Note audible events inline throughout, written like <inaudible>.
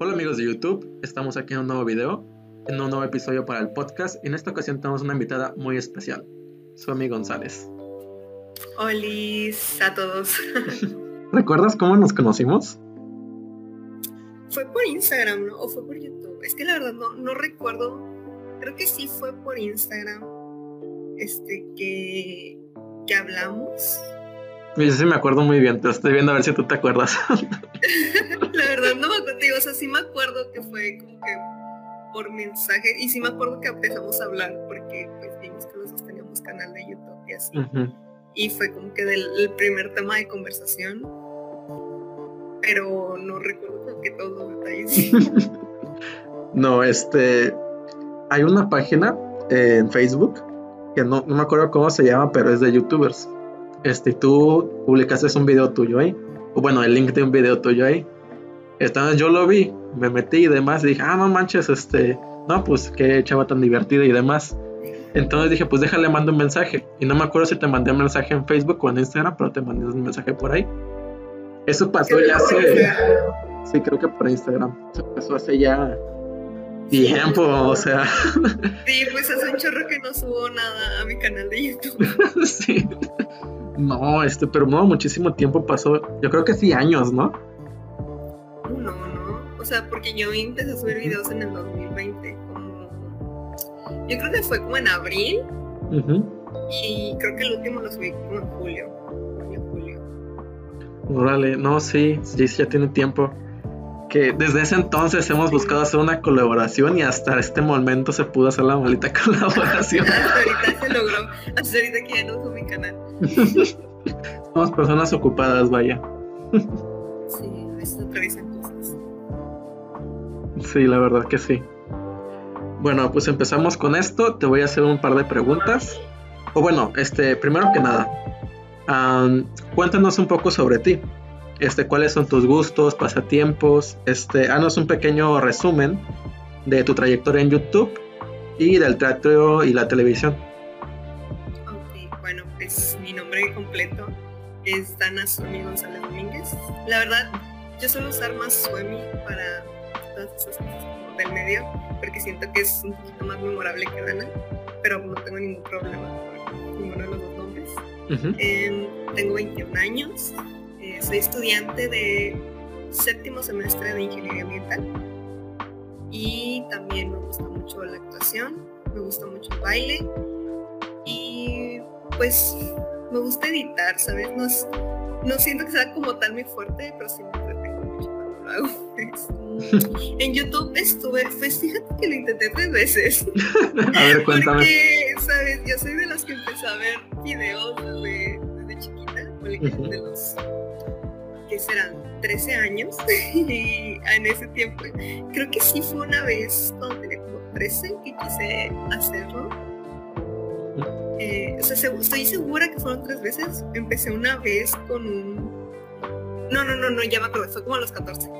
Hola amigos de YouTube, estamos aquí en un nuevo video, en un nuevo episodio para el podcast en esta ocasión tenemos una invitada muy especial, Suami González. Hola a todos. <laughs> ¿Recuerdas cómo nos conocimos? Fue por Instagram, ¿no? ¿O fue por YouTube? Es que la verdad no, no recuerdo. Creo que sí fue por Instagram. Este, que, que hablamos. Yo sí me acuerdo muy bien, te estoy viendo a ver si tú te acuerdas. <laughs> la verdad no me acuerdo, o sea, sí me acuerdo que fue como que por mensaje y sí me acuerdo que empezamos a hablar porque pues vimos que los dos teníamos canal de YouTube y así. Y fue como que del primer tema de conversación, pero no recuerdo que todos los detalles. <laughs> no, este, hay una página en Facebook que no, no me acuerdo cómo se llama, pero es de youtubers este, tú publicaste un video tuyo ahí, o bueno, el link de un video tuyo ahí. Entonces yo lo vi, me metí y demás, y dije, ah, no manches, este, no, pues qué chava tan divertida y demás. Entonces dije, pues déjale, mando un mensaje. Y no me acuerdo si te mandé un mensaje en Facebook o en Instagram, pero te mandé un mensaje por ahí. Eso pasó ya hace. Sí, creo que por Instagram. Eso pasó hace ya tiempo, o sea. Sí, pues hace un chorro que no subo nada a mi canal de YouTube. <laughs> sí. No, este, pero no, muchísimo tiempo pasó. Yo creo que sí, años, ¿no? No, no. O sea, porque yo empecé a subir videos en el 2020. Como... Yo creo que fue como en abril. Y creo que el último lo subí como en julio. En julio. Órale, no, sí, sí, ya tiene tiempo que desde ese entonces hemos buscado hacer una colaboración y hasta este momento se pudo hacer la maldita <laughs> colaboración. hasta ahorita se logró, hasta ahorita que ya no uso mi canal. Somos personas ocupadas, vaya. sí, a veces atraviesan cosas. Sí, la verdad que sí. Bueno, pues empezamos con esto. Te voy a hacer un par de preguntas. O bueno, este, primero que nada, cuéntanos un poco sobre ti este, cuáles son tus gustos, pasatiempos, este, haznos un pequeño resumen de tu trayectoria en YouTube y del teatro y la televisión. Ok, bueno, pues mi nombre completo es Dana Suemi González Domínguez. La verdad, yo suelo usar más Suemi para todas esas cosas del medio, porque siento que es un poquito más memorable que Dana, pero no tengo ningún problema con ninguno de los dos nombres. Em, tengo 21 años, soy estudiante de séptimo semestre de ingeniería ambiental y también me gusta mucho la actuación, me gusta mucho el baile y pues me gusta editar, ¿sabes? No, no siento que sea como tal mi fuerte, pero sí me entretengo mucho cuando lo hago. <laughs> en YouTube estuve, pues fíjate que lo intenté tres veces. <laughs> A ver, cuéntame. Porque, ¿sabes? Yo soy de las que empecé a ver videos desde, desde chiquita, de los serán 13 años. <laughs> Y en ese tiempo creo que sí fue una vez cuando tenía como 13 que quise hacerlo. Eh, o sea, estoy segura que fueron tres veces. Empecé una vez con un no, no, no, no, ya me acuerdo, fue como a los 14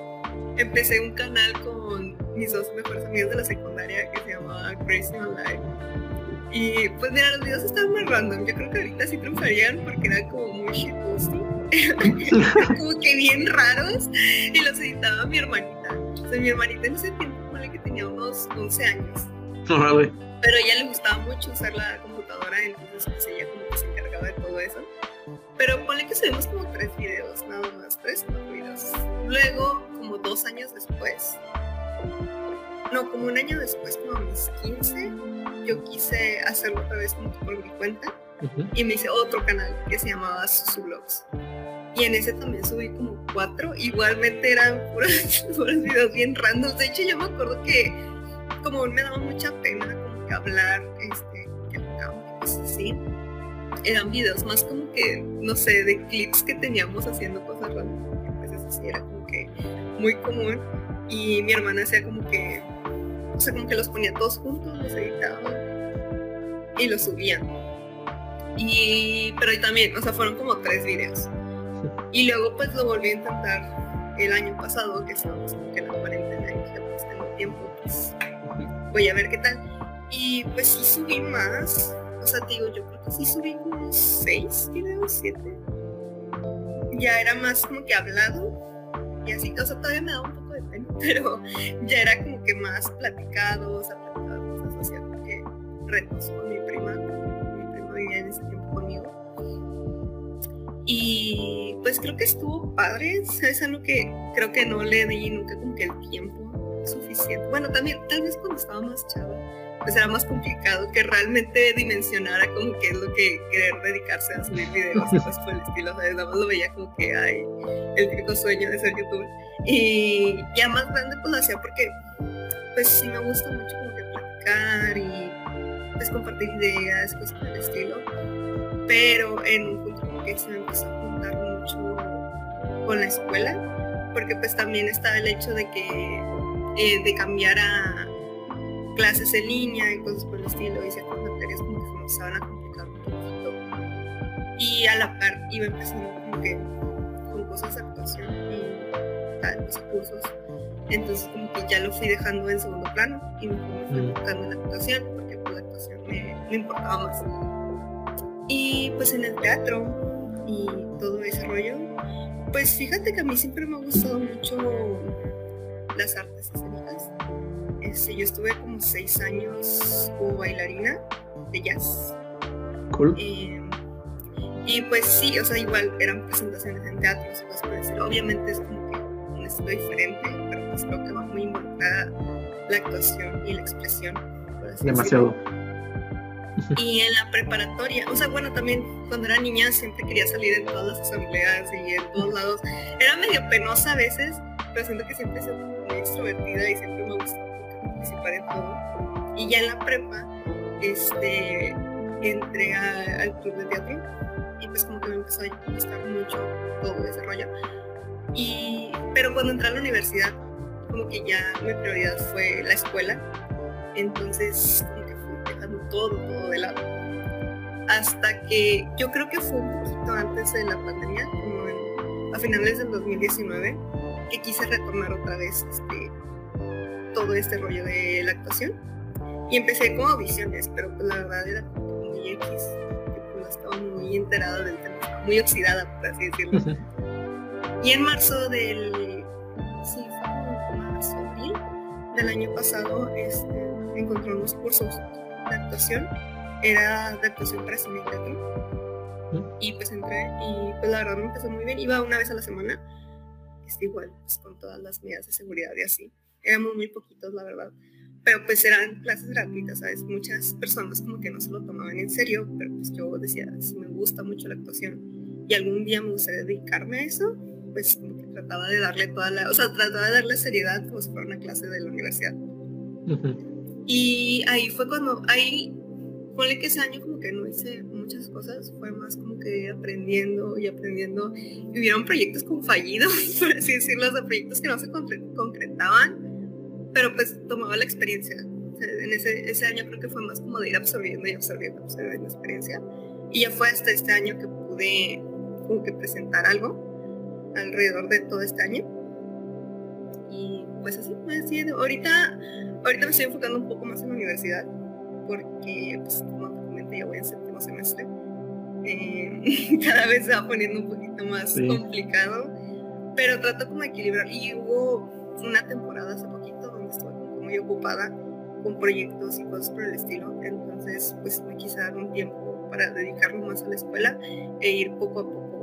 empecé un canal con mis dos mejores amigos de la secundaria que se llamaba Crazy Online. Y pues mira, los videos estaban muy random. Yo creo que ahorita sí triunfarían porque eran como muy shitposting. Como que bien raros. Y los editaba mi hermanita. O sea, mi hermanita en ese tiempo, ponle que tenía unos 11 años. Pero a ella le gustaba mucho usar la computadora, entonces pues ella como que se encargaba de todo eso. Pero ponle que subimos como tres videos, nada más, tres, cuatro videos. Luego, como dos años después, no, como un año después, como a mis 15, yo quise hacerlo otra vez por mi cuenta y me hice otro canal que se llamaba Susublogs. Y en ese también subí como cuatro, igualmente eran <laughs> puros, videos bien random. De hecho, yo me acuerdo que como me daba mucha pena como que hablar, este, que cosas así. Eran videos más como que, no sé, de clips que teníamos haciendo cosas random. Pues eso sí era como que muy común. Y mi hermana hacía como que o sea, como que los ponía todos juntos, los editaba y los subía. Y, pero también, o sea, fueron como tres videos. Y luego pues lo volví a intentar el año pasado, que estábamos como que en la cuarentena y dije, pues tengo tiempo, pues voy a ver qué tal. Y pues sí subí más, o sea, digo, yo creo que sí subí como seis videos, siete. Ya era más como que hablado y así, o sea, todavía me da un poco de pena. <laughs> pero ya era como que más platicado, o sea, así, que retos con mi prima, en ese tiempo conmigo. Y pues creo que estuvo padre, es algo que creo que no le di nunca como que el tiempo suficiente. Bueno, también tal vez cuando estaba más chava pues era más complicado que realmente dimensionara como que es lo que querer dedicarse a subir videos y cosas por el estilo, sea, nada más lo veía como que hay el típico sueño de ser youtuber. Y ya más grande pues lo hacía porque pues sí me gusta mucho como que platicar y pues compartir ideas, cosas por el estilo. Pero en un punto como que se me empezó a juntar mucho con la escuela, porque pues también estaba el hecho de que eh, de cambiar a clases en línea y cosas por el estilo, y ciertas materias como que se me empezaban a complicar un poquito. Y a la par iba empezando como que con cosas de actuación y tal, los cursos. Entonces como que ya lo fui dejando en segundo plano y me fui enfocando en la actuación, pues, me, me importaba más. Y pues en el teatro y todo ese rollo, pues fíjate que a mí siempre me ha gustado mucho las artes escénicas este, yo estuve como seis años como bailarina de jazz. Cool. Eh, y pues sí, o sea, igual eran presentaciones en teatros por decirlo. Obviamente es como que un estilo diferente, pero pues creo que va muy involucrada la actuación y la expresión. Demasiado. Y en la preparatoria, o sea, bueno, también cuando era niña siempre quería salir en todas las asambleas y en todos lados. Era medio penosa a veces, pero siento que siempre soy muy extrovertida y siempre me gusta participar en todo. Y ya en la prepa, este, entré al club de teatro y pues como que me empezó a gustar mucho todo ese rollo. Y, pero cuando entré a la universidad, como que ya mi prioridad fue la escuela, entonces todo, todo de lado. Hasta que yo creo que fue un poquito antes de la pandemia, como a finales del 2019, que quise retomar otra vez este, todo este rollo de la actuación. Y empecé con audiciones, pero pues la verdad era muy X, pues, estaba muy enterada del tema, muy oxidada, por así decirlo. y en marzo del, sí, fue marzo, abril del año pasado, este, encontré unos cursos de actuación, era de actuación para cine y teatro. Y pues entré y pues la verdad me empezó muy bien, iba una vez a la semana, este, igual, pues con todas las medidas de seguridad y así éramos muy poquitos, la verdad. Pero pues eran clases gratuitas, ¿sabes? Muchas personas como que no se lo tomaban en serio, pero pues yo decía, si me gusta mucho la actuación y algún día me gustaría dedicarme a eso, pues como que trataba de darle toda la, o sea, trataba de darle seriedad como si fuera una clase de la universidad. Y ahí fue cuando, ahí, ponle que ese año como que no hice muchas cosas, fue más como que aprendiendo y aprendiendo. Y hubieron proyectos como fallidos, <laughs> por así decirlo, de proyectos que no se concretaban pero pues tomaba la experiencia. en ese, ese año creo que fue más como de ir absorbiendo y absorbiendo, absorbiendo la experiencia. Y ya fue hasta este año que pude como que presentar algo alrededor de todo este año. Y pues así, así ahorita, ahorita me estoy enfocando un poco más en la universidad porque, pues, como te comenté, ya voy en séptimo semestre. Eh, <laughs> cada vez se va poniendo un poquito más complicado, pero trato como de equilibrar. Y hubo una temporada hace poquito muy ocupada con proyectos y cosas por el estilo. Entonces, pues me quise dar un tiempo para dedicarme más a la escuela e ir poco a poco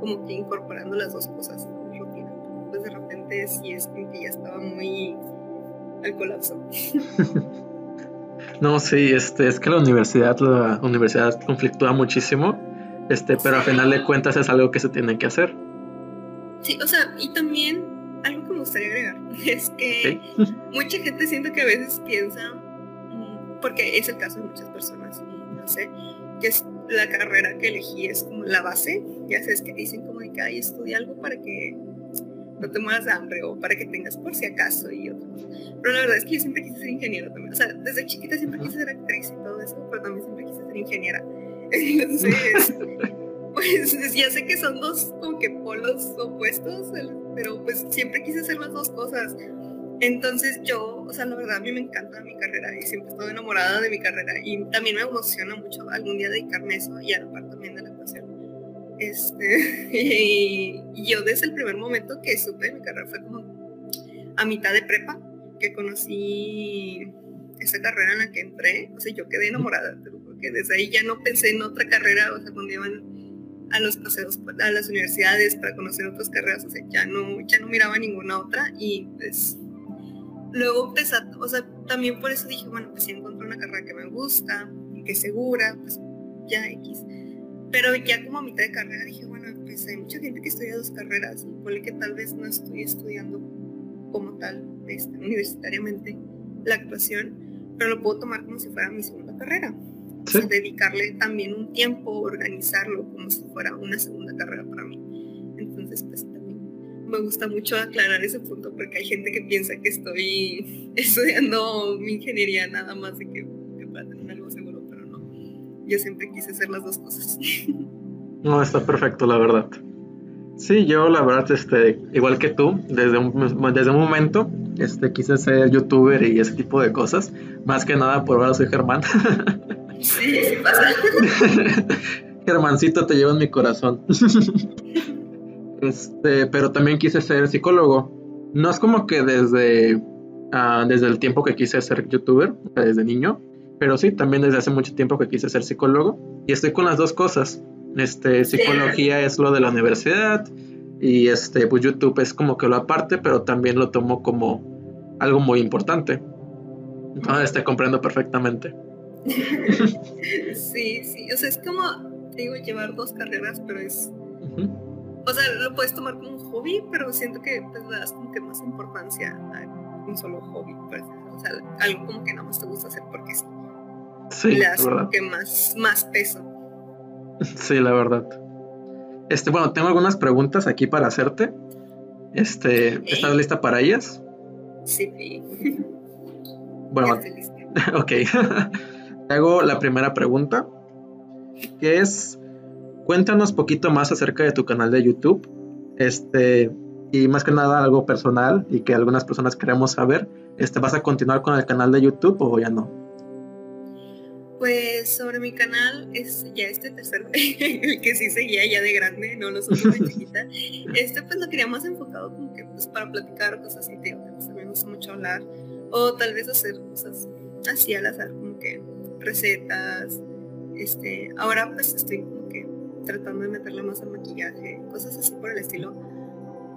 como que incorporando las dos cosas en mi rutina. Pues de repente sí es como que ya estaba muy al colapso. No, sí, este, es que la universidad, la universidad conflictúa muchísimo, este, pero al final de cuentas es algo que se tiene que hacer. Sí, o sea, y también algo que me gustaría agregar <laughs> es que <laughs> mucha gente siento que a veces piensa, mm, porque es el caso de muchas personas, y no sé, que es la carrera que elegí es como la base, ya sabes que dicen como de que hay estudia algo para que no te mueras de hambre o para que tengas por si acaso y otro. Pero la verdad es que yo siempre quise ser ingeniero también. O sea, desde chiquita siempre quise ser actriz y todo eso, pero también siempre quise ser ingeniera. <laughs> Entonces, pues ya sé que son dos como que polos opuestos, pero pues siempre quise hacer las dos cosas. Entonces yo, o sea, la verdad a mí me encanta mi carrera y siempre estoy enamorada de mi carrera y también me emociona mucho algún día dedicarme a eso y a la parte Este, <laughs> y yo desde el primer momento que supe mi carrera fue como, a mitad de prepa que conocí esa carrera en la que entré, o sea, yo quedé enamorada, porque desde ahí ya no pensé en otra carrera, o sea, cuando iban a los paseos a las universidades para conocer otras carreras, o sea, ya no, ya no miraba ninguna otra y pues luego empecé, o sea, también por eso dije, bueno, pues si encontré una carrera que me gusta y que es segura, pues ya X. Pero ya como a mitad de carrera dije, bueno, pues hay mucha gente que estudia dos carreras y que tal vez no estoy estudiando como tal, este, universitariamente, la actuación, pero lo puedo tomar como si fuera mi segunda carrera. O sea, dedicarle también un tiempo, organizarlo como si fuera una segunda carrera para mí. Entonces, pues también me gusta mucho aclarar ese punto porque hay gente que piensa que estoy <laughs> estudiando mi ingeniería nada más de que, Yo siempre quise hacer las dos cosas. No, está perfecto, la verdad. Sí, yo la verdad, este, igual que tú, desde un, desde un momento, este, quise ser youtuber y ese tipo de cosas. Más que nada por ahora soy Germán. Sí, sí pasa. <laughs> Germancito te lleva en mi corazón. <laughs> este, pero también quise ser psicólogo. No es como que desde, uh, desde el tiempo que quise ser youtuber, desde niño, pero sí, también desde hace mucho tiempo que quise ser psicólogo. Y estoy con las dos cosas. Este, psicología es lo de la universidad y este, pues YouTube es como que lo aparte, pero también lo tomo como algo muy importante. Entonces te comprendo perfectamente. <laughs> sí, sí, o sea, es como, digo, llevar dos carreras, pero es... O sea, lo puedes tomar como un hobby, pero siento que pues, le das como que más importancia a un solo hobby, pues, o sea, algo como que nada más te gusta hacer porque sí. Sí, das como que más, más peso. Sí, la verdad. Este, bueno, tengo algunas preguntas aquí para hacerte. Este, ¿estás lista para ellas? Sí, sí. <laughs> Bueno, <laughs> ok. <laughs> Te hago la primera pregunta, que es, cuéntanos poquito más acerca de tu canal de YouTube. Este, y más que nada algo personal y que algunas personas queremos saber. Este, ¿Vas a continuar con el canal de YouTube o ya no? Pues sobre mi canal es ya este tercer <laughs> el que sí seguía ya de grande, no los otros de chiquita. Este pues lo quería más enfocado como que pues para platicar cosas así, tío, pues, me gusta mucho hablar o tal vez hacer cosas así al azar, como que recetas. Este, ahora pues estoy como que tratando de meterle más al maquillaje, cosas así por el estilo.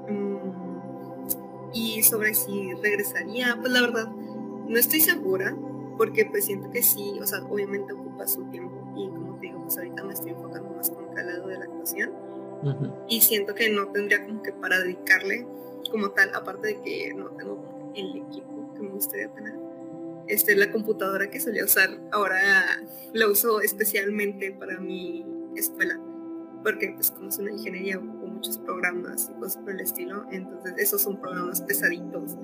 Mm, y sobre si regresaría, pues la verdad no estoy segura porque pues siento que sí, o sea, obviamente ocupa su tiempo y como te digo, pues ahorita me estoy enfocando más que al lado de la actuación y siento que no tendría como que para dedicarle como tal, aparte de que no tengo el equipo que me gustaría tener. Este, la computadora que solía usar ahora la uso especialmente para mi escuela porque pues como es una ingeniería ocupo muchos programas y cosas por el estilo, entonces esos son programas pesaditos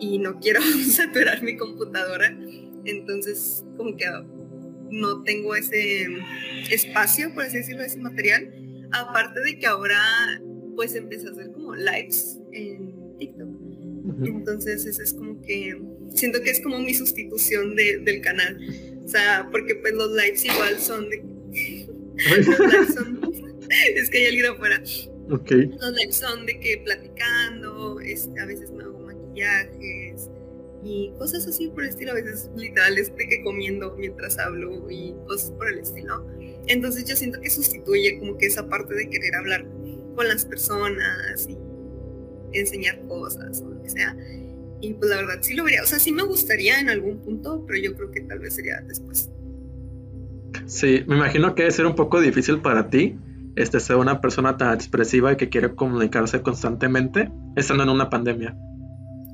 y no quiero <laughs> saturar mi computadora entonces como que no tengo ese espacio, por así decirlo, ese material. Aparte de que ahora pues empecé a hacer como lives en TikTok. Entonces eso es como que siento que es como mi sustitución del canal. O sea, porque pues los lives igual son de... <laughs> los lives son... <laughs> <laughs> es que hay alguien afuera. Okay. Los lives son de que platicando, este, a veces me hago maquillajes, y cosas así por el estilo, a veces literal de que comiendo mientras hablo y cosas por el estilo. Entonces yo siento que sustituye como que esa parte de querer hablar con las personas y enseñar cosas o lo que sea. Y pues la verdad sí lo vería, o sea, sí me gustaría en algún punto, pero yo creo que tal vez sería después. Sí, me imagino que debe ser un poco difícil para ti este, ser una persona tan expresiva y que quiere comunicarse constantemente estando en una pandemia.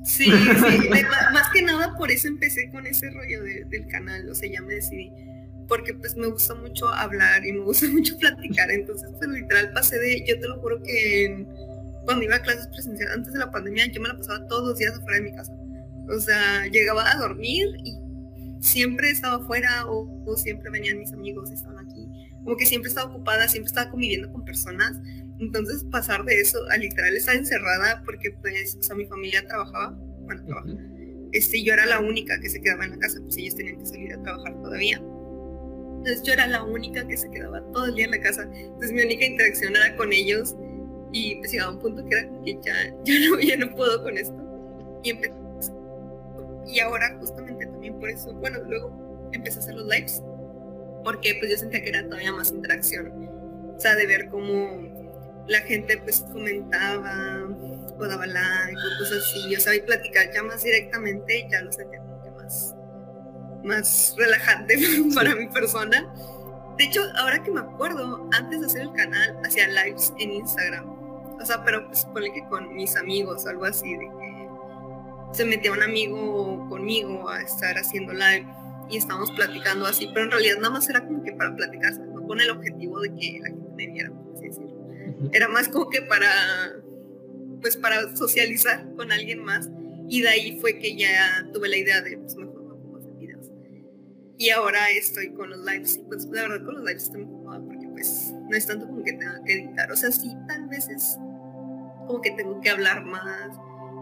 Sí, sí, más que nada por eso empecé con ese rollo del canal, o sea, ya me decidí, porque pues me gusta mucho hablar y me gusta <laughs> mucho platicar, entonces pues literal pasé de, yo te lo juro que cuando iba a clases presenciales antes de la pandemia, yo me la pasaba todos los días afuera de mi casa, o sea, llegaba a dormir y siempre estaba afuera o, o siempre venían mis amigos estaban aquí, como que siempre estaba ocupada, siempre estaba conviviendo con personas entonces pasar de eso a literal estar encerrada porque pues, o sea, mi familia trabajaba, bueno, trabajaba. Este, yo era la única que se quedaba en la casa, pues ellos tenían que salir a trabajar todavía. Entonces yo era la única que se quedaba todo el día en la casa. Entonces mi única interacción era con ellos y pues llegaba un punto que era que ya, ya, no, ya no puedo con esto. Y, y ahora justamente también por eso, bueno, luego empecé a hacer los lives, porque pues yo sentía que era todavía más interacción, o sea, de ver cómo la gente pues comentaba o daba like o cosas así, o sea, y platicar ya más directamente, ya lo sentía más, más relajante <laughs> para mi persona. De hecho, ahora que me acuerdo, antes de hacer el canal, hacía lives en Instagram. O sea, pero pues ponle que con mis amigos, algo así, de que se metía un amigo conmigo a estar haciendo live y estábamos platicando así, pero en realidad nada más era como que para platicar, no con el objetivo de que la gente me viera. Era más como que para, pues para socializar con alguien más. Y de ahí fue que ya tuve la idea de, pues mejor no puedo hacer videos. Y ahora estoy con los lives. Y pues la verdad con los lives estoy muy cómoda porque pues no es tanto como que tenga que editar, o sea, sí tal vez es como que tengo que hablar más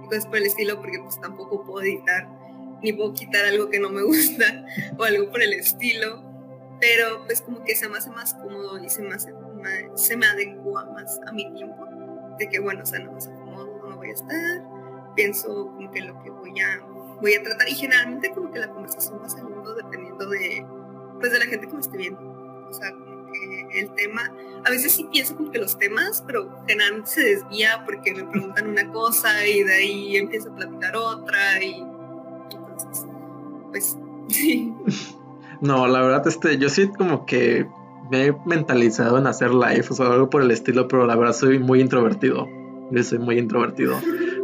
y cosas por el estilo porque pues tampoco puedo editar ni puedo quitar algo que no me <laughs> gusta o algo por el estilo, pero pues como que se me hace más cómodo y se me, hace, se me adecua más a mi tiempo, de que bueno, o sea, no me acomodo, no me voy a estar, pienso como que lo que voy a, voy a tratar. Y generalmente como que la conversación va saliendo dependiendo de, pues de la gente que me esté viendo, o sea, el tema, a veces sí pienso como que los temas, pero generalmente se desvía porque me preguntan una cosa y de ahí empiezo a platicar otra y entonces, pues <laughs> sí. No, la verdad, este, yo sí como que me he mentalizado en hacer live o sea, algo por el estilo, pero la verdad soy muy introvertido. Yo soy muy introvertido.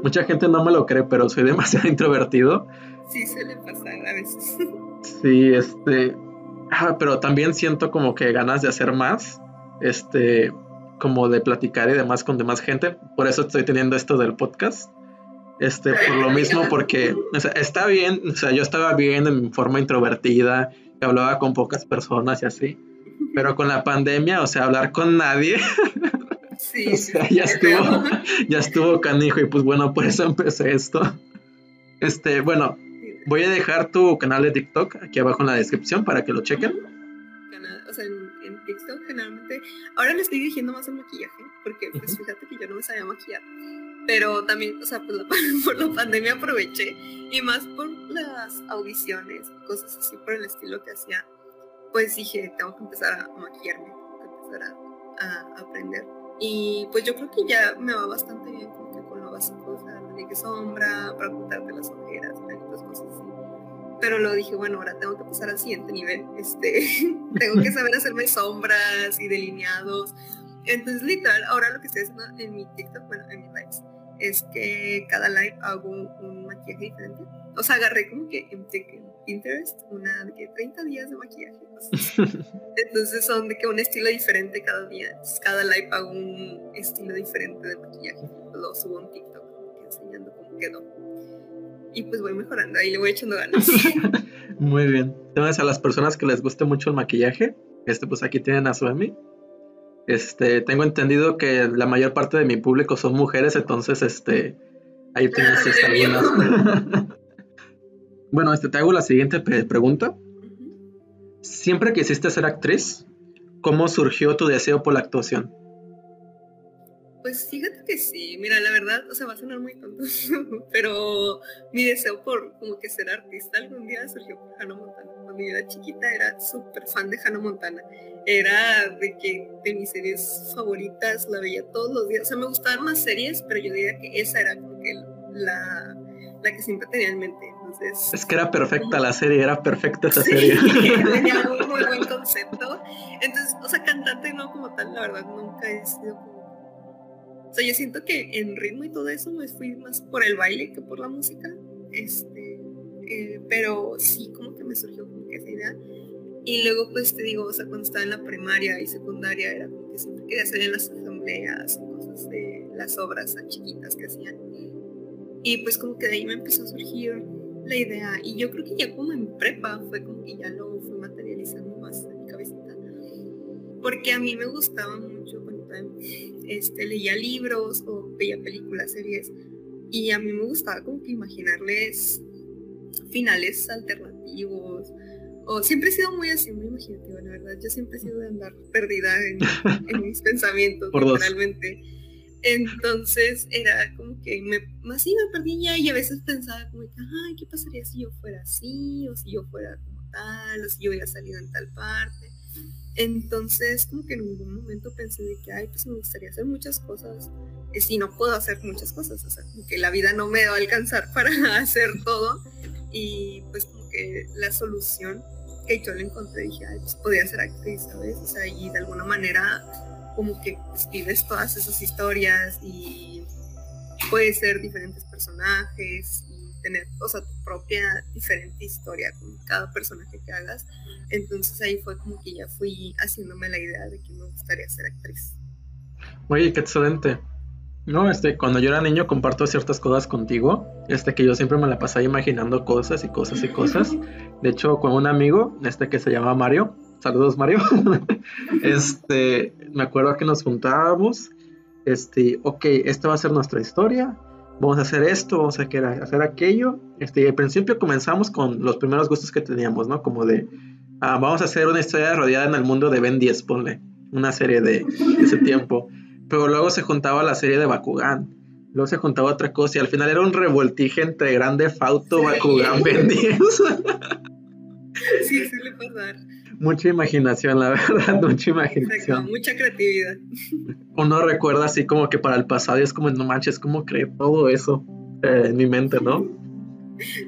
Mucha gente no me lo cree, pero soy demasiado <laughs> introvertido. Sí, suele pasar a veces. Sí, este, pero también siento como que ganas de hacer más, este, como de platicar y demás con demás gente. Por eso estoy teniendo esto del podcast. Este, por lo mismo, porque o sea, está bien, o sea, yo estaba bien en forma introvertida, hablaba con pocas personas y así, pero con la pandemia, o sea, hablar con nadie, <laughs> sí, o sea, ya estuvo, <laughs> ya estuvo canijo y pues bueno, por eso empecé esto. Este, bueno, Voy a dejar tu canal de TikTok aquí abajo en la descripción para que lo chequen. O sea, en, TikTok generalmente, ahora le estoy dirigiendo más al maquillaje, porque pues fíjate que yo no me sabía maquillar. Pero también, o sea, pues <laughs> por la pandemia aproveché y más por las audiciones, cosas así por el estilo que hacía, pues dije, tengo que empezar a maquillarme, tengo que empezar a, aprender. Y pues yo creo que ya me va bastante bien con lo básico, o sea, que sombra, para ocultarte las ojeras, cosas así. Pero lo dije, bueno, ahora tengo que pasar al siguiente nivel. Este, <laughs> tengo que saber hacerme sombras y delineados. Entonces, literal, ahora lo que estoy haciendo en mi TikTok, bueno, en mis lives, es que cada live hago un, maquillaje diferente. O sea, agarré como que en Pinterest una de que 30 días de maquillaje. <laughs> Entonces son de que un estilo diferente cada día. cada live hago un estilo diferente de maquillaje. Lo subo en TikTok enseñando cómo quedó y pues voy mejorando, ahí le voy echando ganas. <laughs> Muy bien. Entonces a las personas que les guste mucho el maquillaje, este pues aquí tienen a Suemi. Este, tengo entendido que la mayor parte de mi público son mujeres, entonces este ahí tienes esta algunas. <laughs> bueno, este te hago la siguiente pregunta. Siempre quisiste ser actriz, ¿cómo surgió tu deseo por la actuación? Pues fíjate que sí, mira, la verdad, o sea, va a sonar muy tonto, <laughs> pero mi deseo por como que ser artista algún día surgió por Hannah Montana. Cuando yo era chiquita era súper fan de Hannah Montana. Era de que de mis series favoritas, la veía todos los días. O sea, me gustaban más series, pero yo diría que esa era como que la, la que siempre tenía en mente. Entonces, es que era perfecta la serie, era perfecta esa serie. <laughs> tenía <laughs> un muy buen concepto. Entonces, o sea, cantante no como tal, la verdad, nunca he sido como o sea, yo siento que en ritmo y todo eso me fui más por el baile que por la música. Este, eh, pero sí, como que me surgió como que esa idea. Y luego, pues te digo, o sea, cuando estaba en la primaria y secundaria, era como que siempre quería hacer en las asambleas y cosas de las obras tan chiquitas que hacían. Y pues como que de ahí me empezó a surgir la idea. Y yo creo que ya como en prepa fue como que ya lo fui materializando más en mi cabecita. Porque a mí me gustaba mucho cuando este, leía libros o veía películas, series, y a mí me gustaba como que imaginarles finales alternativos, o siempre he sido muy así, muy imaginativa, la verdad, yo siempre he sido de andar perdida en, mis <laughs> pensamientos, realmente Entonces era como que me, más sí me perdía y a veces pensaba como que, ay, ¿qué pasaría si yo fuera así? O si yo fuera como tal, o si yo hubiera salido en tal parte. Entonces como que en ningún momento pensé de que, ay, pues me gustaría hacer muchas cosas. Y si no puedo hacer muchas cosas, o sea, como que la vida no me va a alcanzar para <laughs> hacer todo. Y pues como que la solución que yo le encontré, dije, ay, pues podría ser actriz, ¿sabes? O sea, y de alguna manera como que escribes todas esas historias y puede ser diferentes personajes y tener, o sea, tu propia diferente historia con cada personaje que hagas. Entonces ahí fue como que ya fui haciéndome la idea de que me gustaría ser actriz. Oye, qué excelente. No, este, cuando yo era niño comparto ciertas cosas contigo, este, que yo siempre me la pasaba imaginando cosas y cosas y cosas. De hecho, con un amigo, este, que se llama Mario, saludos Mario, <laughs> este, me acuerdo que nos juntábamos, este, ok, esta va a ser nuestra historia, vamos a hacer esto, vamos a hacer aquello, este, y al principio comenzamos con los primeros gustos que teníamos, ¿no? Como de, ah, vamos a hacer una historia rodeada en el mundo de Ben 10, ponle, una serie de, ese tiempo, pero luego se juntaba la serie de Bakugan, luego se juntaba otra cosa, y al final era un revoltije entre Grande Fauto, Bakugan, Ben 10. <laughs> <laughs> Sí, suele pasar mucha imaginación, la verdad, <laughs> mucha imaginación. mucha creatividad. <laughs> Uno recuerda así como que para el pasado y es como, no manches, ¿cómo creé todo eso eh, en mi mente, no?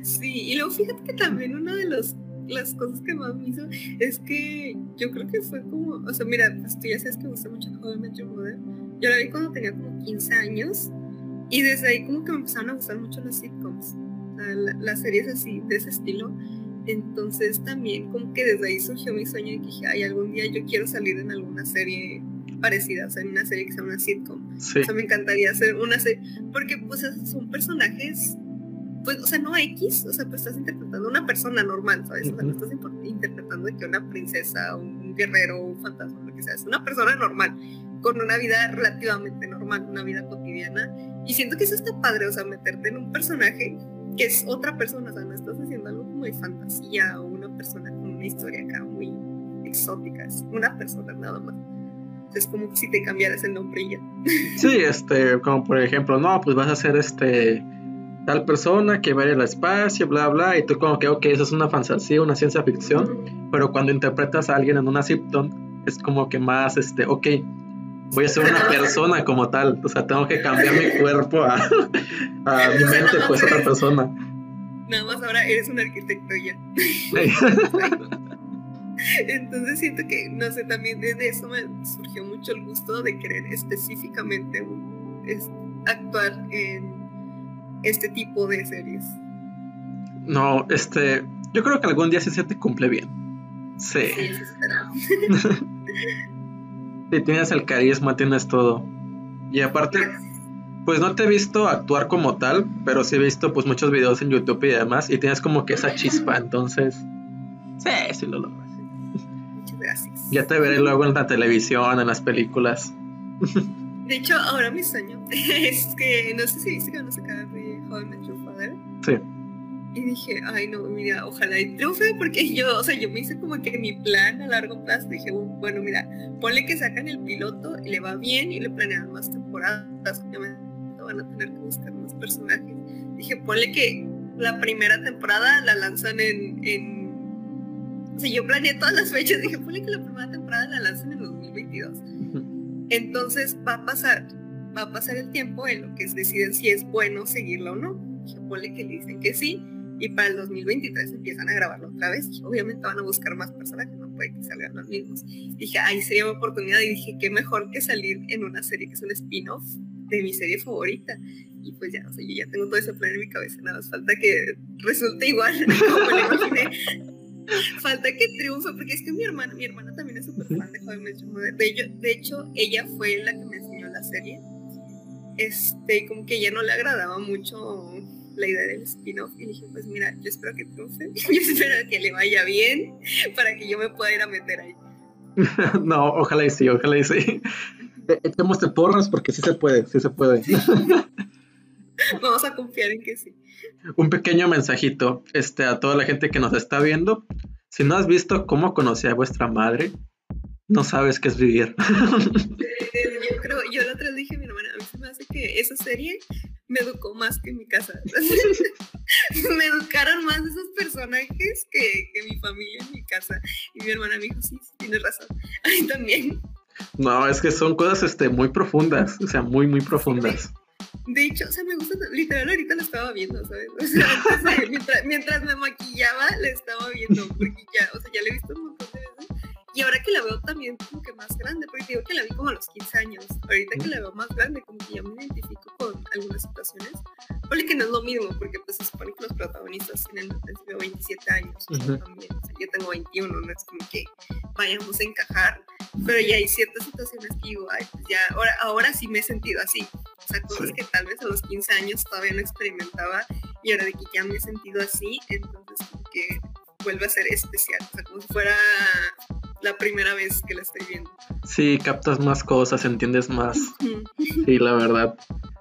Sí, y luego fíjate que también una de los, las cosas que más me hizo es que yo creo que fue como, o sea, mira, pues tú ya sabes que me gusta mucho Joven Metro Model. Yo la vi cuando tenía como 15 años y desde ahí como que me empezaron a gustar mucho las sitcoms, las series así, de ese estilo. Entonces también como que desde ahí surgió mi sueño que dije, ay, algún día yo quiero salir en alguna serie parecida, o sea, en una serie que sea una sitcom. O sea, me encantaría hacer una serie, porque pues son personajes, pues, o sea, no X, o sea, pues estás interpretando una persona normal, ¿sabes? O sea, no estás interpretando de que una princesa, un guerrero, un fantasma, lo que sea, es una persona normal, con una vida relativamente normal, una vida cotidiana. Y siento que eso está padre, o sea, meterte en un personaje que es otra persona, o sea, no de fantasía o una persona con una historia acá muy exótica, es una persona nada más. Es como si te cambiaras el nombre y ya. <laughs> Sí, este, como por ejemplo, no, pues vas a ser este tal persona que va a ir al espacio, bla, bla, y tú como que, ok, eso es una fantasía, una ciencia ficción, pero cuando interpretas a alguien en una sitcom, es como que más, este, ok, voy a ser una <laughs> persona como tal, o sea, tengo que cambiar mi cuerpo a, <laughs> a mi mente, pues otra persona. Nada más ahora eres un arquitecto ya. <laughs> Entonces siento que, no sé, también desde eso me surgió mucho el gusto de querer específicamente actuar en este tipo de series. No, este, yo creo que algún día sí se te cumple bien. Sí. Sí, Si <laughs> tienes el carisma, tienes todo. Y aparte, pues no te he visto actuar como tal, pero sí he visto pues muchos videos en YouTube y demás, y tienes como que esa chispa, entonces, sí, sí lo logras. Muchas gracias. Ya te veré luego en la televisión, en las películas. De hecho, ahora mi sueño <laughs> es que, no sé si viste que van a sacar de How I Met Your Father. Sí. Y dije, ay no, mira, ojalá y triunfe, porque yo, o sea, yo me hice como que mi plan a largo plazo, dije, bueno, mira, ponle que sacan el piloto y le va bien y le planean más temporadas, obviamente van a tener que buscar más personajes. Dije, ponle que la primera temporada la lanzan en, en... O sea, yo planeé todas las fechas, dije, ponle que la primera temporada la lanzan en 2022. Entonces va a pasar, va a pasar el tiempo en lo que deciden si es bueno seguirlo o no. Dije, ponle que le dicen que sí, y para el 2023 empiezan a grabarlo otra vez. Obviamente van a buscar más personajes, no puede que salgan los mismos. Dije, ahí sería una oportunidad y dije, qué mejor que salir en una serie que es un spin-off de mi serie favorita. Y pues ya, o sea, yo ya tengo todo ese plan en mi cabeza, nada más falta que resulte igual <laughs> como lo imaginé. falta que triunfe, porque es que mi hermana, mi hermana también es súper fan de Joven De, de hecho, ella fue la que me enseñó la serie. Este, como que ella no le agradaba mucho la idea del spin-off y dije, pues mira, yo espero que triunfe, <laughs> yo espero que le vaya bien para que yo me pueda ir a meter ahí. <laughs> no, ojalá y sí, ojalá y sí. Echemos de porras porque sí se puede, sí se puede. <laughs> Vamos a confiar en que sí. Un pequeño mensajito este, a toda la gente que nos está viendo. Si no has visto cómo conocí a vuestra madre, no sabes qué es vivir. yo creo, yo la otra dije a mi hermana, a mí se me que esa serie me educó más que mi casa. <laughs> me educaron más esos personajes que, que, mi familia en mi casa. Y mi hermana me dijo, sí, sí, tienes razón. <laughs> A mí también. No, es que son cosas este, muy profundas, o sea, muy, muy profundas. De hecho, o sea, me gusta, literal, ahorita la estaba viendo, ¿sabes? O sea, <laughs> mientras, mientras, me maquillaba, la estaba viendo, porque ya, o sea, ya la he visto un montón de veces. Y ahora que la veo también como que más grande, porque digo que la vi como a los 15 años, ahorita que la veo más grande, como que ya me identifico con algunas situaciones. Porque que no es lo mismo, porque pues se supone que los protagonistas tienen al principio 27 años, también, o sea, yo tengo 21, no es como que vayamos a encajar, pero ya hay ciertas situaciones que digo, ay, pues ya, ahora, ahora sí me he sentido así. O sea, cosas que tal vez a los 15 años todavía no experimentaba y ahora de que ya me he sentido así, entonces como que vuelve a ser especial, o sea, como si fuera la primera vez que la estoy viendo. Sí, captas más cosas, entiendes más. Sí, la verdad.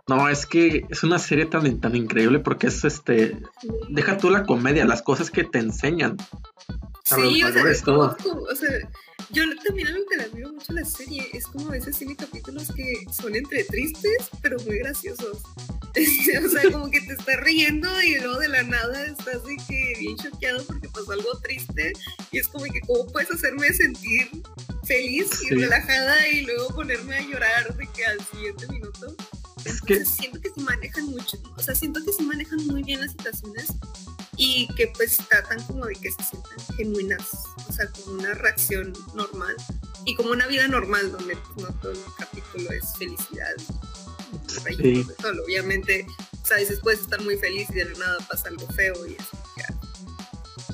No, es que es una serie tan, tan increíble porque es este. Deja tú la comedia, las cosas que te enseñan. Sí, o sea, todo. o sea, yo también algo que le admiro mucho a la serie es como a veces tiene capítulos que son entre tristes, pero muy graciosos. <laughs> o sea, como que te estás riendo y luego de la nada estás de que bien choqueado porque pasó algo triste y es como que cómo puedes hacerme sentir feliz y relajada y luego ponerme a llorar de que al siguiente minuto. Es <laughs> que siento que se manejan mucho, o sea, siento que se manejan muy bien las situaciones y que pues tratan como de que se sientan genuinas, o sea, como una reacción normal y como una vida normal donde pues, no todo el capítulo es felicidad. Sí. Solo, obviamente, o sea, a veces puedes estar muy feliz y de la nada pasa algo feo y eso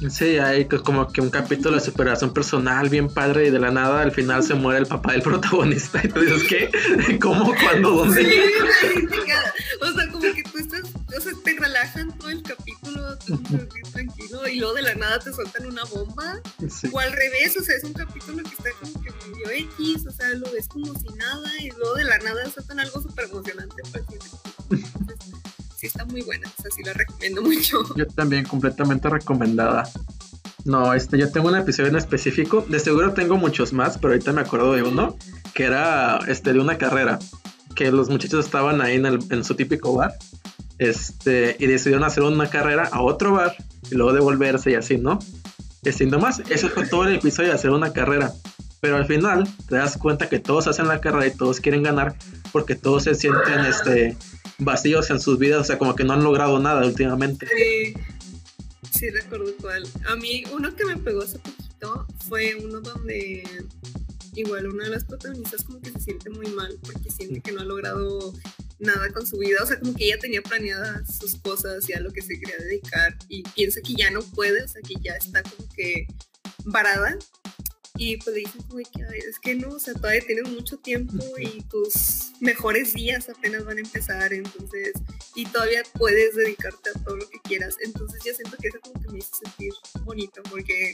Sí, hay como que un capítulo de superación personal bien padre y de la nada al final se muere el papá del protagonista y tú dices, ¿qué? <laughs> ¿Cómo? ¿Cuándo? ¿Dónde? o sea, como que tú estás, o sea, te relajan todo el capítulo, tranquilo y luego de la nada te sueltan una bomba. O al revés, o sea, es un capítulo que está como que medio X, o sea, lo ves como si nada y luego de la nada sueltan algo súper emocionante. <laughs> sí está muy buena, o sea, la recomiendo <laughs> mucho. Yo también, completamente recomendada. No, este, yo tengo un episodio en específico, de seguro tengo muchos más, pero ahorita me acuerdo de uno, que era este, de una carrera, que los muchachos estaban ahí en, el, en su típico bar, este, y decidieron hacer una carrera a otro bar, y luego devolverse y así, ¿no? Este, más, eso fue todo el episodio, hacer una carrera. Pero al final te das cuenta que todos hacen la carrera y todos quieren ganar porque todos se sienten este, vacíos en sus vidas, o sea, como que no han logrado nada últimamente. Sí, sí recuerdo cuál. A mí uno que me pegó hace poquito fue uno donde igual una de las protagonistas como que se siente muy mal porque siente que no ha logrado nada con su vida, o sea, como que ella tenía planeadas sus cosas y a lo que se quería dedicar y piensa que ya no puede, o sea, que ya está como que varada y pues le dicen como que es que no, o sea, todavía tienes mucho tiempo y tus mejores días apenas van a empezar, entonces, y todavía puedes dedicarte a todo lo que quieras. Entonces yo siento que eso como que me hizo sentir bonito, porque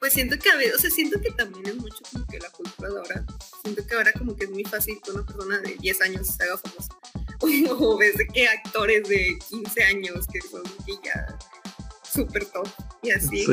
pues siento que a veces, o sea, siento que también es mucho como que la cultura de ahora. Siento que ahora como que es muy fácil que una persona de 10 años se haga famosa. <laughs> o ves que actores de 15 años que son que ya súper top y así.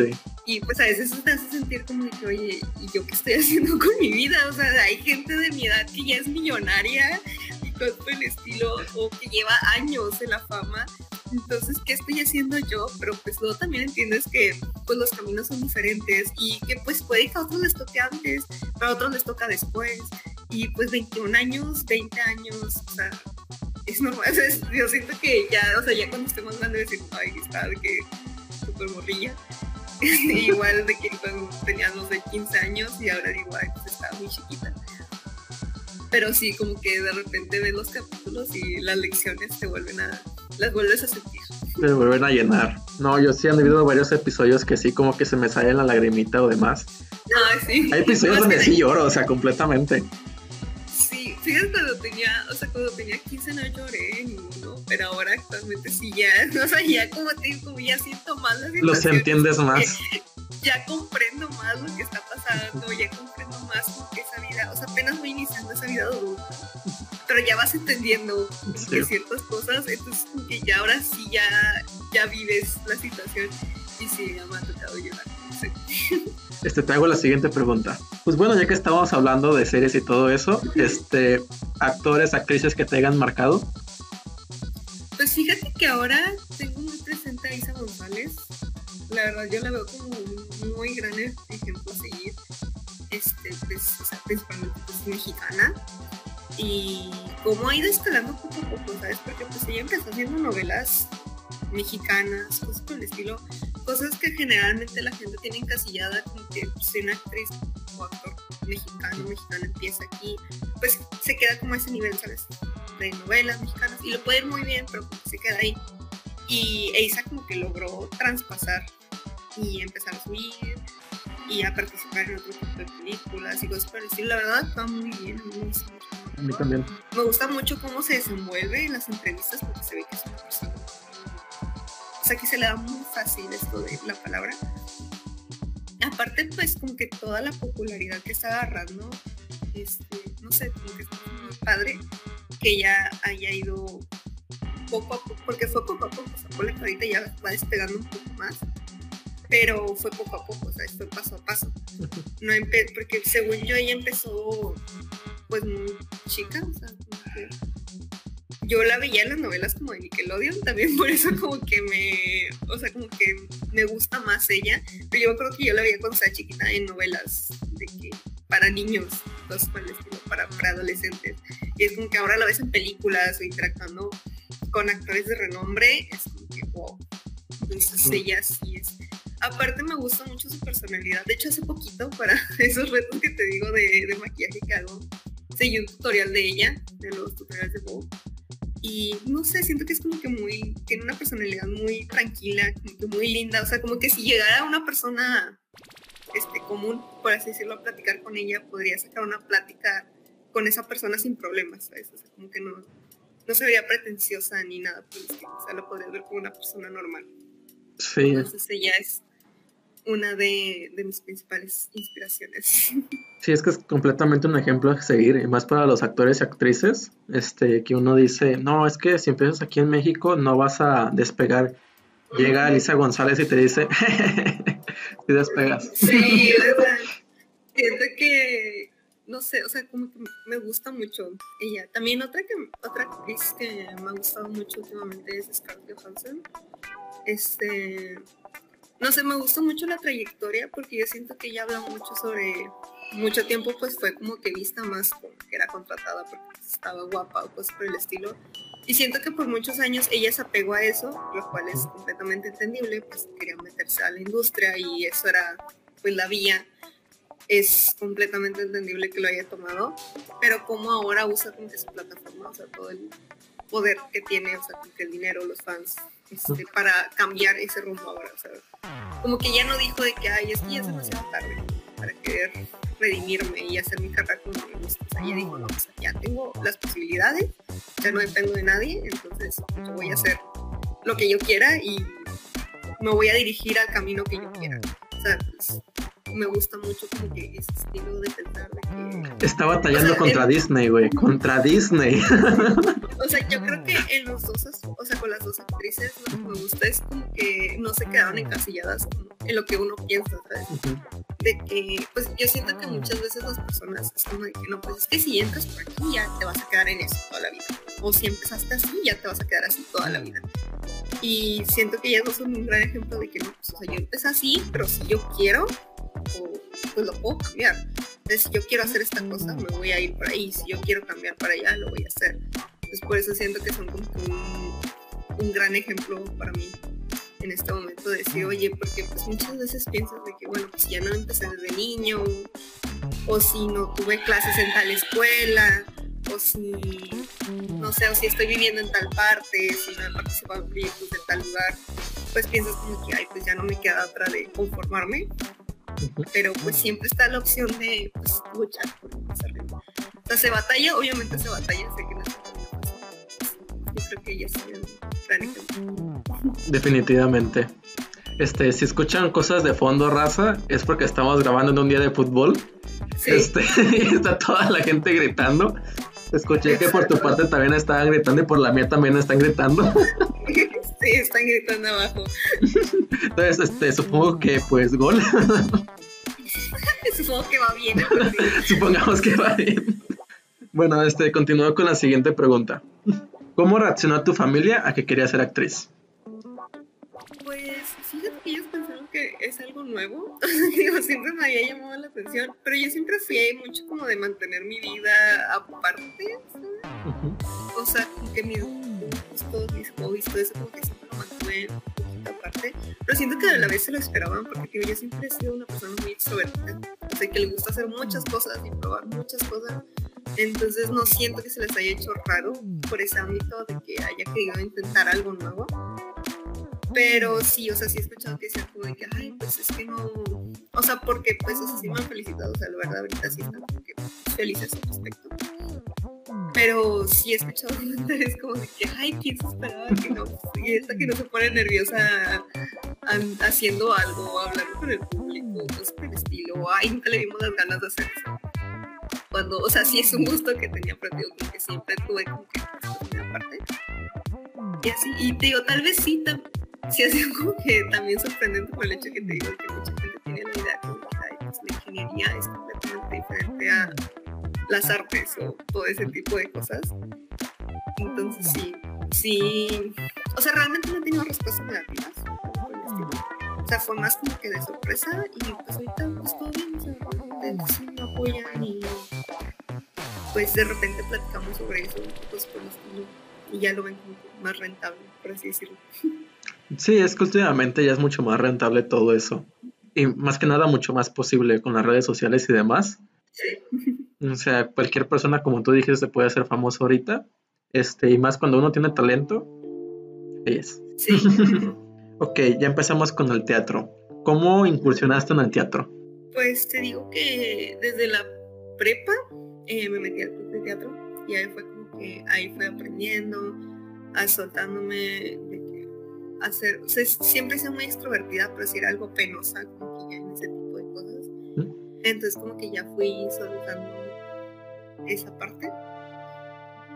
Y pues a veces te hace sentir como que, oye, ¿y yo qué estoy haciendo con mi vida? O sea, hay gente de mi edad que ya es millonaria y todo el estilo, o que lleva años en la fama. Entonces, ¿qué estoy haciendo yo? Pero pues luego también entiendes que pues los caminos son diferentes y que pues puede que a otros les toque antes, pero a otros les toca después. Y pues 21 años, 20 años, o sea, es normal. <laughs> yo siento que ya, o sea, ya cuando estemos grande decir, ay, está, de que súper morrilla. <laughs> igual de que cuando tenía, no sé, 15 años y ahora igual pues, estaba muy chiquita. Pero sí, como que de repente ves los capítulos y las lecciones te vuelven a, las vuelves a sentir. Te vuelven a llenar. No, yo sí han vivido varios episodios que sí como que se me sale la lagrimita o demás. Ah, sí. Hay episodios donde <laughs> sí lloro, o sea, completamente. Sí, fíjate cuando tenía, o sea, cuando tenía 15 no lloré ninguno pero ahora actualmente sí ya, <laughs> o sea, ya como te como ya siento más la Los entiendes más. Ya comprendo más lo que está pasando, ya comprendo más como que esa vida, o sea, apenas voy iniciando esa vida adulta, pero ya vas entendiendo ciertas cosas, entonces como que ya ahora sí ya, ya vives la situación y sí, ya me ha tocado llorar. Este, te hago la siguiente pregunta. Pues bueno, ya que estábamos hablando de series y todo eso, este, actores, actrices que te hayan marcado? Pues fíjate que ahora tengo muy presente a Isa González. La verdad, yo la veo como un muy gran ejemplo a seguir. Este, pues, o sea, principalmente pues, mexicana. Y cómo ha ido escalando poco a poco, ¿sabes? Porque pues ella empezó haciendo novelas mexicanas, cosas por el estilo, cosas que generalmente la gente tiene encasillada como que pues, si una actriz o actor mexicano, mexicana empieza aquí, pues se queda como a ese nivel, ¿sabes? De novelas mexicanas y lo puede ir muy bien, pero se queda ahí. Y Eisa como que logró traspasar y empezar a subir y a participar en otro tipo de películas y cosas por el estilo. La verdad está muy bien, gusta mucho. A mí también. Me gusta mucho cómo se desenvuelve en las entrevistas porque se ve que es una persona. O sea, que se le da muy fácil esto de la palabra. Aparte, pues, como que toda la popularidad que está agarrando, este, no sé, como que es muy padre que ya haya ido poco a poco, porque fue poco a poco, o por que ahorita ya va despegando un poco más, pero fue poco a poco, o sea, fue paso a paso. No empe porque según yo ella empezó pues muy chica, como que yo la veía en las novelas como de Nickelodeon, también por eso como que me, o sea, como que me gusta más ella, pero yo creo que yo la veía cuando estaba chiquita en novelas de que para niños, los para, para, para adolescentes, y es como que ahora la ves en películas o interactuando con actores de renombre, es como que wow, entonces ella sí es Aparte me gusta mucho su personalidad. De hecho, hace poquito, para <laughs> esos retos que te digo de, de maquillaje que hago, seguí un tutorial de ella, de los tutoriales de Bob. Y no sé, siento que es como que muy, tiene una personalidad muy tranquila, como que muy linda. O sea, como que si llegara una persona este, común, por así decirlo, a platicar con ella, podría sacar una plática con esa persona sin problemas, ¿sabes? O sea, como que no, no se vería pretenciosa ni nada O sea, lo podría ver como una persona normal. Sí. Entonces ella es una de, de, mis principales inspiraciones. <laughs> Sí, es que es completamente un ejemplo a seguir, y más para los actores y actrices, este, que uno dice, no, es que si empiezas aquí en México no vas a despegar. Llega Alicia González y te dice, <laughs> si despegas. Sí, siento que, no sé, o sea, como que me gusta mucho ella. También otra que otra actriz que me ha gustado mucho últimamente es Scarlett Johansson. Este, no sé, me gustó mucho la trayectoria porque yo siento que ella habla mucho sobre mucho tiempo pues fue como que vista más como que era contratada porque estaba guapa o cosas por el estilo. Y siento que por muchos años ella se apegó a eso, lo cual es completamente entendible, pues quería meterse a la industria y eso era pues la vía. Es completamente entendible que lo haya tomado, pero como ahora usa como que su plataforma, o sea, todo el poder que tiene, o sea, como que el dinero, los fans, este, para cambiar ese rumbo ahora, o sea, como que ya no dijo de que, ay, es que ya es demasiado tarde para querer redimirme y hacer mi carrera como me gusta. O ella dijo, no, o ya tengo las posibilidades, ya no dependo de nadie, entonces voy a hacer lo que yo quiera y me voy a dirigir al camino que yo quiera. O sea, pues, me gusta mucho como que ese estilo de pensar de que... Está batallando contra Disney, güey, contra Disney. o sea, yo creo que en los dos, o sea, con las dos actrices lo que me gusta es como que no se quedaron encasilladas en lo que uno piensa, ¿sabes? De que, pues yo siento que muchas veces las personas es como de que no, pues es que si entras por aquí ya te vas a quedar en eso toda la vida. O si empezaste así, ya te vas a quedar así toda la vida. Y siento que ellas dos son un gran ejemplo de que no, pues, o sea, yo empecé así, pero si yo quiero, pues lo puedo cambiar. Entonces, si yo quiero hacer esta cosa, me voy a ir por ahí. Si yo quiero cambiar para allá, lo voy a hacer. Entonces, por eso siento que son como un, gran ejemplo para mí en este momento de decir, oye, porque pues muchas veces piensas de que, bueno, pues ya no empecé desde niño, o si no tuve clases en tal escuela, o si, no sé, o si estoy viviendo en tal parte, si no he participado en proyectos de tal lugar, pues piensas como que, ay, pues ya no me queda otra de conformarme pero pues siempre está la opción de pues, luchar por. O sea, se batalla, obviamente se batalla, sé que no Yo creo que ella un. Definitivamente. Este, si escuchan cosas de fondo raza, es porque estamos grabando en un día de fútbol. Sí. Este, <laughs> está toda la gente gritando. Escuché que por tu parte también estaban gritando y por la mía también están gritando. <laughs> Sí, están gritando abajo. Entonces, este, supongo que pues gol. <laughs> Supongo que va bien. <laughs> Supongamos que va bien. Bueno, este, continúo con la siguiente pregunta. ¿Cómo reaccionó tu familia a que querías ser actriz? Pues fíjate que ellos pensaron que es algo nuevo. <laughs> Digo, siempre me había llamado la atención, pero yo siempre fui mucho como de mantener mi vida aparte, ¿sabes? O sea, como que mis gustos, mis hobbies, todo eso como que siempre lo mantuve un poquito aparte. Pero siento que a la vez se lo esperaban porque digo, yo siempre he sido una persona muy extrovertida. O sea, que le gusta hacer muchas cosas y probar muchas cosas. Entonces no siento que se les haya hecho raro por ese ámbito de que haya querido intentar algo nuevo. Pero sí, o sea, sí he escuchado que decían como de que, ay, pues es que no, o sea, porque pues, o sea, sí me han felicitado, o sea, la verdad ahorita sí están como que felices al respecto. Pero sí he escuchado <laughs> comentarios como de que, ay, ¿quién se esperaba que no? Y esta que no se pone nerviosa haciendo algo, hablando con el público, cosas por el estilo, ay, nunca le dimos las ganas de hacer eso. Cuando, o sea, sí es un gusto que tenía, digo, como que siempre tuve como que una parte. Y así, y te digo, tal vez sí, sí ha <laughs> sido como que también sorprendente por el hecho que te digo que mucha gente tiene la idea que pues, la ingeniería es completamente diferente a las artes o todo ese tipo de cosas. Entonces sí, sí, o sea, realmente no he tenido respuestas negativas. O sea, fue más como que de sorpresa y pues ahorita pues todo bien, o sea, me apoyan y pues de repente platicamos sobre eso, pues por y ya lo ven como más rentable, por así decirlo. <laughs> Sí, es que últimamente ya es mucho más rentable todo eso. Y más que nada mucho más posible con las redes sociales y demás. Sí. O sea, cualquier persona, como tú dijiste, se puede hacer famoso ahorita. Este, y más cuando uno tiene talento. ahí es. Sí. <laughs> Ok, ya empezamos con el teatro. ¿Cómo incursionaste en el teatro? Pues te digo que desde la prepa eh, me metí al club de teatro y ahí fue como que ahí fue aprendiendo, a soltándome de que hacer, o sea, siempre sido muy extrovertida, pero si era algo penosa como que ya en ese tipo de cosas. Entonces como que ya fui soltando esa parte.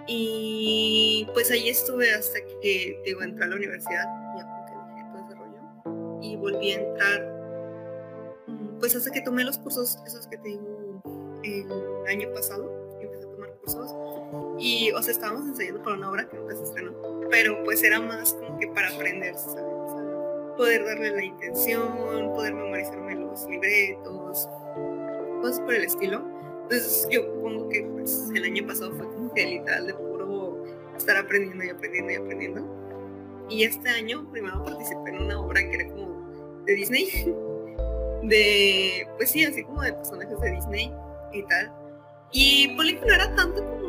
Y pues ahí estuve hasta que digo, entré a la universidad, ya como que dejé todo ese rollo. Y volví a entrar Mm, pues hasta que tomé los cursos, esos que te digo el año pasado, empecé a tomar cursos y, o sea, estábamos ensayando para una obra que nunca se estrenó, pero pues era más como que para aprender, ¿sabes? Poder darle la intención, poder memorizarme los libretos, cosas por el estilo. Entonces yo pongo que pues el año pasado fue como que literal de puro estar aprendiendo y aprendiendo y aprendiendo. Y este año primero participé en una obra que era como de Disney <laughs> de, pues sí, así como de personajes de Disney y tal. Y Polly no era tanto como,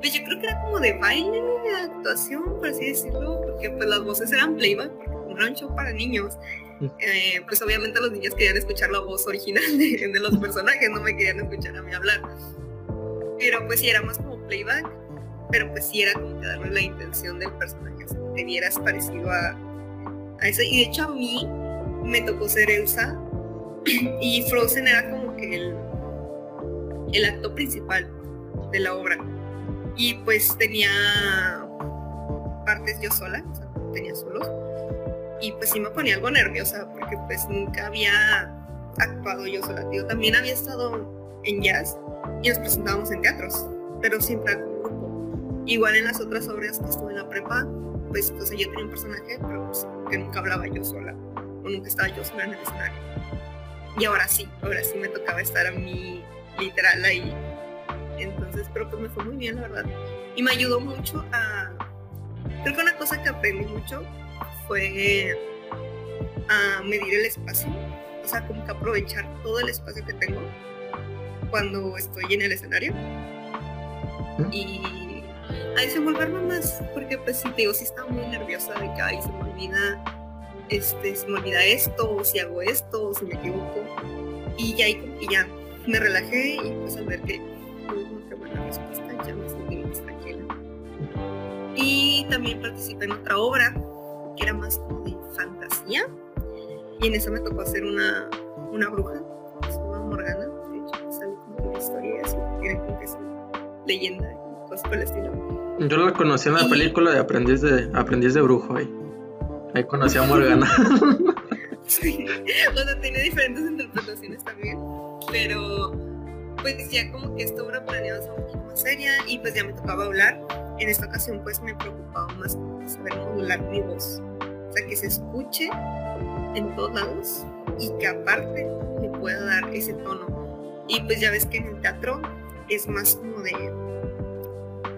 pues yo creo que era como de baile, de actuación, por así decirlo, porque pues las voces eran playback, porque como era un show para niños, eh, pues obviamente los niños querían escuchar la voz original de, de los personajes, no me querían escuchar a mí hablar. Pero pues sí, era más como playback, pero pues sí era como que darle la intención del personaje, o sea, que vieras parecido a, a eso. Y de hecho a mí me tocó ser Elsa <clears throat> y Frozen era como que el, el acto principal de la obra. Y pues tenía partes yo sola, o sea, tenía solos. Y pues sí me ponía algo nerviosa porque pues nunca había actuado yo sola. Digo, también había estado en jazz y nos presentábamos en teatros, pero siempre grupo. Igual en las otras obras que estuve en la prepa, pues, o yo tenía un personaje, pero pues, que nunca hablaba yo sola o nunca estaba yo sola en el escenario. Y ahora sí, ahora sí me tocaba estar a mí literal ahí. Entonces, pero pues me fue muy bien, la verdad. Y me ayudó mucho a... Creo que una cosa que aprendí mucho fue a medir el espacio. O sea, como que aprovechar todo el espacio que tengo cuando estoy en el escenario. Y a desenvolverme más, porque pues sí, te digo, sí estaba muy nerviosa de que, ay, se me olvida este, se me olvida esto, o si hago esto, o si me equivoco. Y ya que ya me relajé y pues al ver que una me sentí más tranquila. Y también participé en otra obra que era más como de fantasía. Y en esa me tocó hacer una, una bruja, que se llama Morgana. De hecho, sale como una historia así, tiene como que su leyenda y cosas por el estilo. Yo la conocí en la Y- película de Aprendiz de, Aprendiz de Brujo ahí. Ahí conocí a Morgana. <laughs> Sí. O sea, tiene diferentes interpretaciones también. Pero pues ya como que esta obra planeaba ser un poquito más seria y pues ya me tocaba hablar. En esta ocasión pues me preocupaba más saber modular mi voz. O sea, que se escuche en todos lados y que aparte me pueda dar ese tono. Y pues ya ves que en el teatro es más como de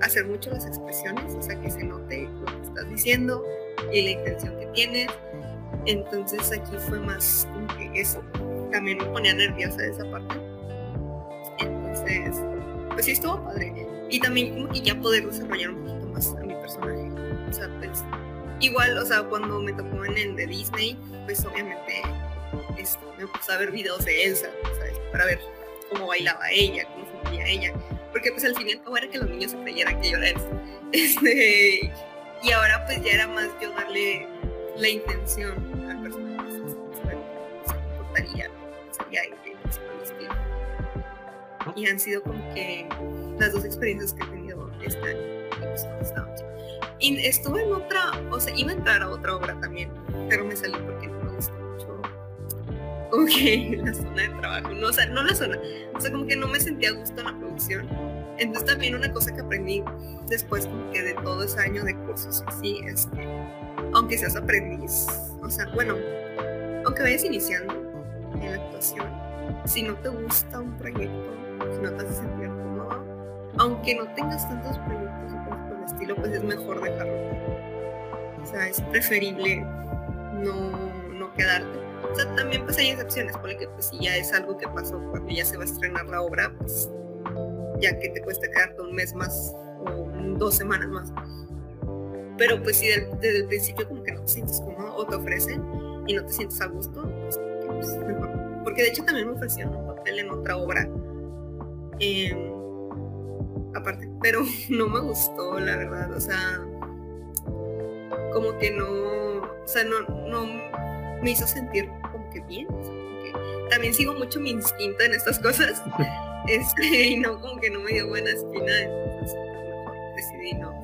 hacer mucho las expresiones, o sea, que se note lo que estás diciendo y la intención que tienes. Entonces aquí fue más como que eso. También me ponía nerviosa esa parte. Pues sí estuvo padre. Y también como que ya poder desarrollar un poquito más a mi personaje. O sea, pues igual, o sea, cuando me tocó en el de Disney, pues obviamente este, me puse a ver videos de Elsa. Para ver cómo bailaba ella, cómo sentía ella. Porque pues al fin y al cabo era que los niños se creyeran que yo era Elsa. <laughs> Este, y ahora pues ya era más yo darle la intención al personaje, se sería estilo. Y han sido como que las dos experiencias que he tenido este año. Y estuve en otra, o sea, iba a entrar a otra obra también, pero me salí porque no me gustó mucho como <laughs> la zona de trabajo, no, o sea, no la zona, o sea, como que no me sentía a gusto en la producción. Entonces también una cosa que aprendí después como que de todo ese año de cursos así es que aunque seas aprendiz, o sea, bueno, aunque vayas iniciando en la actuación, si no te gusta un proyecto, si no te hace sentir cómodo, aunque no tengas tantos proyectos o cosas por el estilo, pues es mejor dejarlo. O sea, es preferible no, no quedarte. O sea, también pues hay excepciones, porque pues si ya es algo que pasó cuando ya se va a estrenar la obra, pues ya que te cuesta quedarte un mes más o dos semanas más. Pero pues si desde, el principio como que no te sientes cómodo o te ofrecen y no te sientes a gusto, pues, pues mejor. Porque de hecho también me ofrecieron un papel en otra obra. Em, aparte, pero <laughs> no me gustó, la verdad. O sea, como que no, o sea, no, no me hizo sentir como que bien. también sigo mucho mi instinto en estas cosas. <laughs> Este, y no, como que no me dio buena espina, entonces mejor decidí no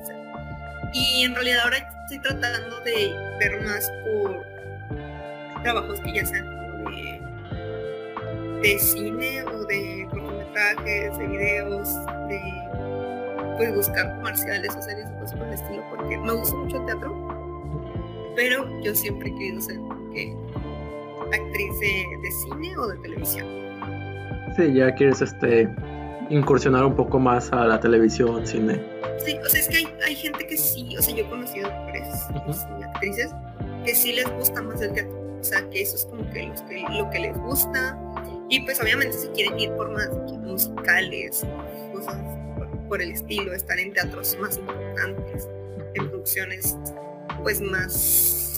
Y en realidad ahora estoy tratando de ver más por trabajos que ya sean de, de cine o de cortometrajes, de videos, de pues buscar comerciales o series cosas por el estilo, porque me gusta mucho el teatro, pero yo siempre he querido ser que actriz de, de cine o de televisión. Sí, ya quieres este incursionar un poco más a la televisión, cine. Sí, o sea, es que hay, hay gente que sí, o sea, yo he conocido actores y actrices que sí les gusta más el teatro, o sea, que eso es como que, lo que les gusta, y pues obviamente se quieren ir por más musicales, cosas por, el estilo, estar en teatros más importantes, en producciones pues más,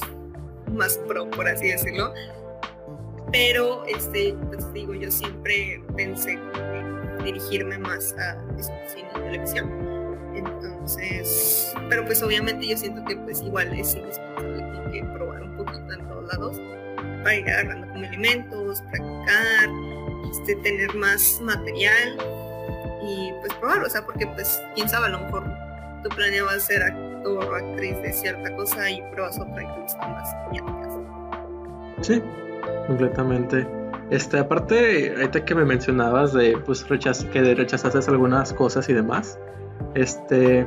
más pro, por así decirlo, pero, este, pues digo, yo siempre pensé dirigirme más a cine y televisión. Entonces, pero pues obviamente yo siento que pues igual es indispensable que probar un poquito en todos lados para ir agarrando como elementos, practicar, este, tener más material y pues probar, o sea, porque pues quién sabe, a lo mejor tú planeabas ser actor o actriz de cierta cosa y pruebas otra y te más y Sí, completamente. Este, aparte, ahorita que me mencionabas de pues rechaz que rechazaste algunas cosas y demás. Este,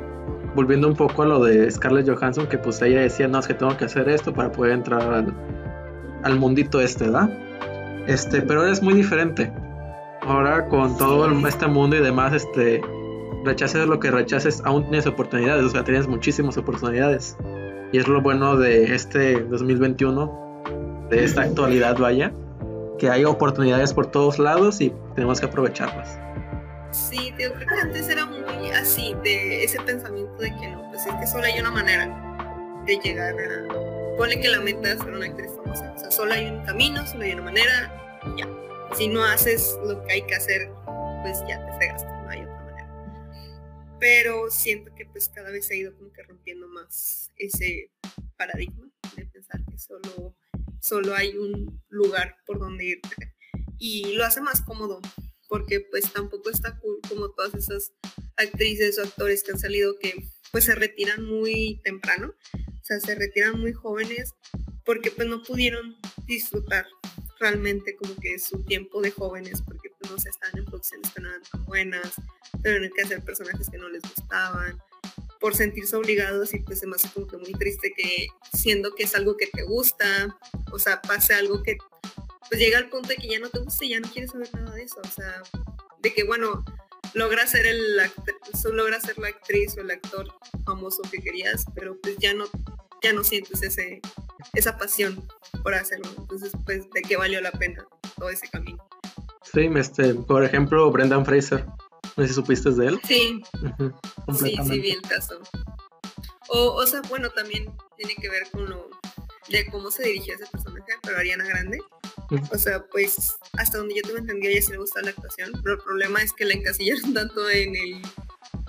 volviendo un poco a lo de Scarlett Johansson, que pues ella decía, no, es que tengo que hacer esto para poder entrar al, al mundito este, ¿verdad? Este, pero es muy diferente. Ahora con todo este mundo y demás, este, rechaces lo que rechaces, aún tienes oportunidades, o sea, tienes muchísimas oportunidades. Y es lo bueno de este 2021, de esta actualidad, vaya, que hay oportunidades por todos lados y tenemos que aprovecharlas. Sí, creo que antes era muy así, de ese pensamiento de que no, pues es que solo hay una manera de llegar a. Pone que la meta es ser una actriz famosa. O sea, solo hay un camino, solo hay una manera y ya. Si no haces lo que hay que hacer, pues ya te fregaste, no hay otra manera. Pero siento que pues cada vez se ha ido como que rompiendo más ese paradigma de pensar que solo solo hay un lugar por donde irte. Y lo hace más cómodo, porque pues tampoco está cool como todas esas actrices o actores que han salido que pues se retiran muy temprano, o sea, se retiran muy jóvenes porque pues no pudieron disfrutar realmente como que su tiempo de jóvenes, porque pues, no sé, estaban en producciones que no eran tan buenas, tuvieron que hacer personajes que no les gustaban, por sentirse obligados y pues se me como que muy triste que siendo que es algo que te gusta, o sea, pase algo que pues llega al punto de que ya no te gusta y ya no quieres saber nada de eso, o sea, de que bueno, logra ser el logra ser la actriz o el actor famoso que querías, pero pues ya no ya no sientes ese esa pasión por hacerlo. Entonces, pues de qué valió la pena todo ese camino. Sí, este, por ejemplo, Brendan Fraser. No sé si supiste de él. Sí. sí, sí, vi el caso. O, o sea, bueno, también tiene que ver con lo de cómo se dirigía ese personaje, pero Ariana Grande. O sea, pues hasta donde yo tuve entendido, a ella sí le gusta la actuación, pero el problema es que la encasillaron <laughs> tanto en el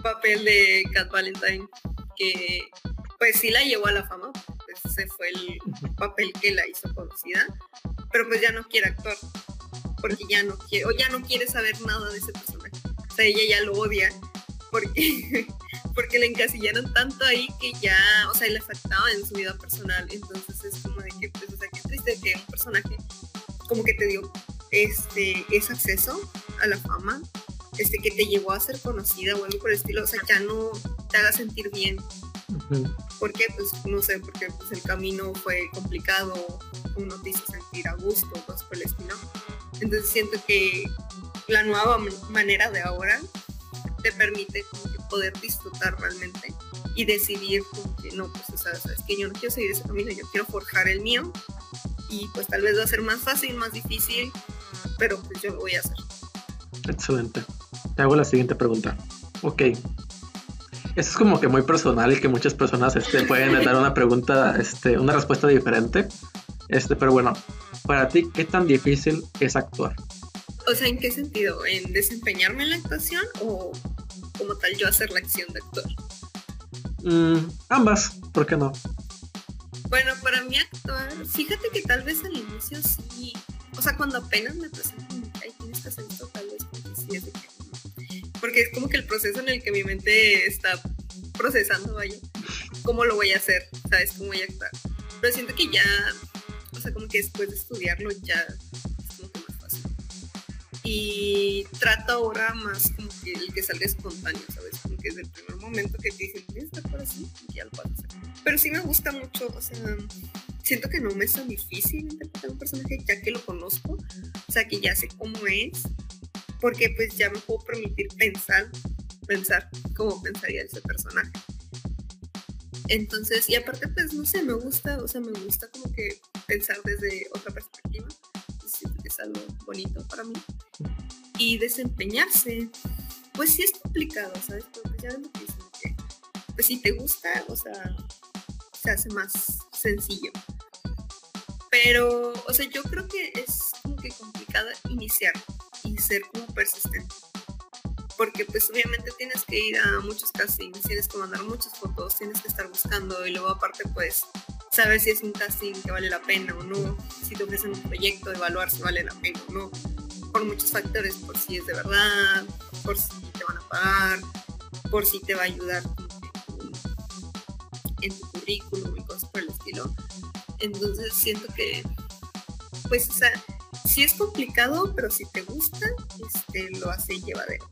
papel de Cat Valentine que pues sí la llevó a la fama, pues ese fue el papel que la hizo conocida, pero pues ya no quiere actuar, porque ya no quiere, o ya no quiere saber nada de ese personaje. O sea, ella ya lo odia, porque, <laughs> porque le encasillaron tanto ahí que ya, o sea, le afectaba en su vida personal. Entonces es como de que, pues, o sea, qué triste que un personaje como que te dio este, ese acceso a la fama, este, que te llevó a ser conocida o algo por el estilo, o sea, ya no te haga sentir bien. ¿Por qué? Pues no sé, porque pues, el camino fue complicado, uno te hizo sentir a gusto, cosas por el estilo. Entonces siento que la nueva manera de ahora te permite como poder disfrutar realmente y decidir que no, pues o sea, sabes que yo no quiero seguir ese camino, yo quiero forjar el mío y pues tal vez va a ser más fácil, más difícil, pero pues yo lo voy a hacer. Excelente. Te hago la siguiente pregunta. Ok. Eso es como que muy personal y que muchas personas este, pueden <laughs> dar una pregunta, este, una respuesta diferente. Este, pero bueno, para ti, ¿qué tan difícil es actuar? O sea, ¿en qué sentido? ¿En desempeñarme en la actuación o como tal yo hacer la acción de actuar? Mm, ambas, ¿por qué no? Bueno, para mí actuar, fíjate que tal vez al inicio sí, o sea, cuando apenas me presento, ay, tienes que hacer tal vez porque sí es de que porque es como que el proceso en el que mi mente está procesando, vaya, cómo lo voy a hacer, ¿sabes? Cómo voy a actuar. Pero siento que ya, o sea, como que después de estudiarlo ya y trato ahora más como que el que salga espontáneo, ¿sabes? Como que desde el primer momento que te dicen, ¿quieres estar por así? Y ya lo puedo hacer. Pero sí me gusta mucho, o sea, siento que no me es tan difícil interpretar un personaje ya que lo conozco, o sea, que ya sé cómo es, porque pues ya me puedo permitir pensar, pensar cómo pensaría ese personaje. Entonces, y aparte, pues no sé, me gusta, o sea, me gusta como que pensar desde otra perspectiva es algo bonito para mí. Y desempeñarse, pues sí es complicado, ¿sabes? Porque ya que que, pues si te gusta, o sea, se hace más sencillo. Pero, o sea, yo creo que es como que complicado iniciar y ser como persistente. Porque pues obviamente tienes que ir a muchos castings, tienes que mandar muchas fotos, tienes que estar buscando y luego aparte pues saber si es un casting que vale la pena o no, si te ofrecen un proyecto, evaluar si vale la pena o no, por muchos factores, por si es de verdad, por si te van a pagar, por si te va a ayudar en tu currículum y cosas por el estilo. Entonces siento que, pues, o sea, sí es complicado, pero si te gusta, este, lo hace llevadero.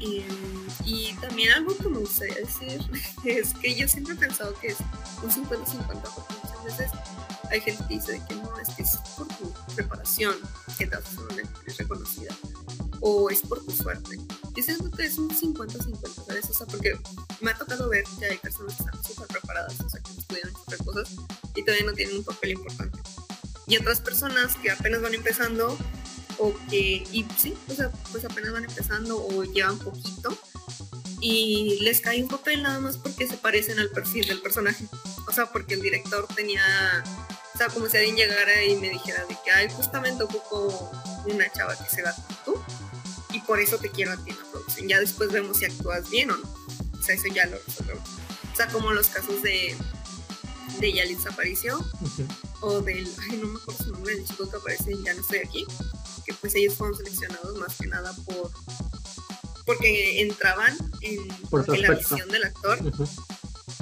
Y, también algo que me gustaría decir <laughs> es que yo siempre he pensado que es un 50-50 porque muchas veces hay gente que dice que no, es que es por tu preparación que te haces una reconocida o es por tu suerte. Yo siento que es un 50-50, ¿sabes? O sea, porque me ha tocado ver que hay personas que están súper preparadas, o sea, que estudian otras cosas y todavía no tienen un papel importante. Y otras personas que apenas van empezando o que, y sí, o sea, pues apenas van empezando o llevan poquito y les cae un papel nada más porque se parecen al perfil del personaje. O sea, porque el director tenía, o sea, como si alguien llegara y me dijera de que, ay, justamente ocupo una chava que se va tú y por eso te quiero a ti en la producción. Ya después vemos si actúas bien o no. O sea, eso ya lo resolvemos. O sea, como los casos de, de Yalitza Aparicio o del, ay, no me acuerdo su nombre, del chico que aparece en Ya no estoy aquí, pues ellos fueron seleccionados más que nada por porque entraban en, la visión del actor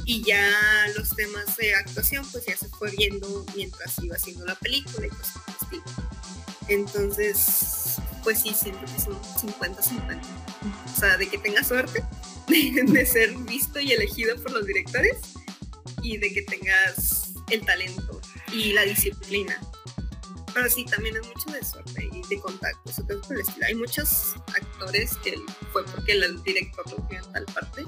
y ya los temas de actuación pues ya se fue viendo mientras iba haciendo la película y pues así. Entonces, pues sí, siento que son 50-50. O sea, de que tengas suerte <laughs> de, ser visto y elegido por los directores y de que tengas el talento y la disciplina. Pero sí, también es mucho de suerte y de contactos. Hay muchos actores que fue porque el director lo vio en tal parte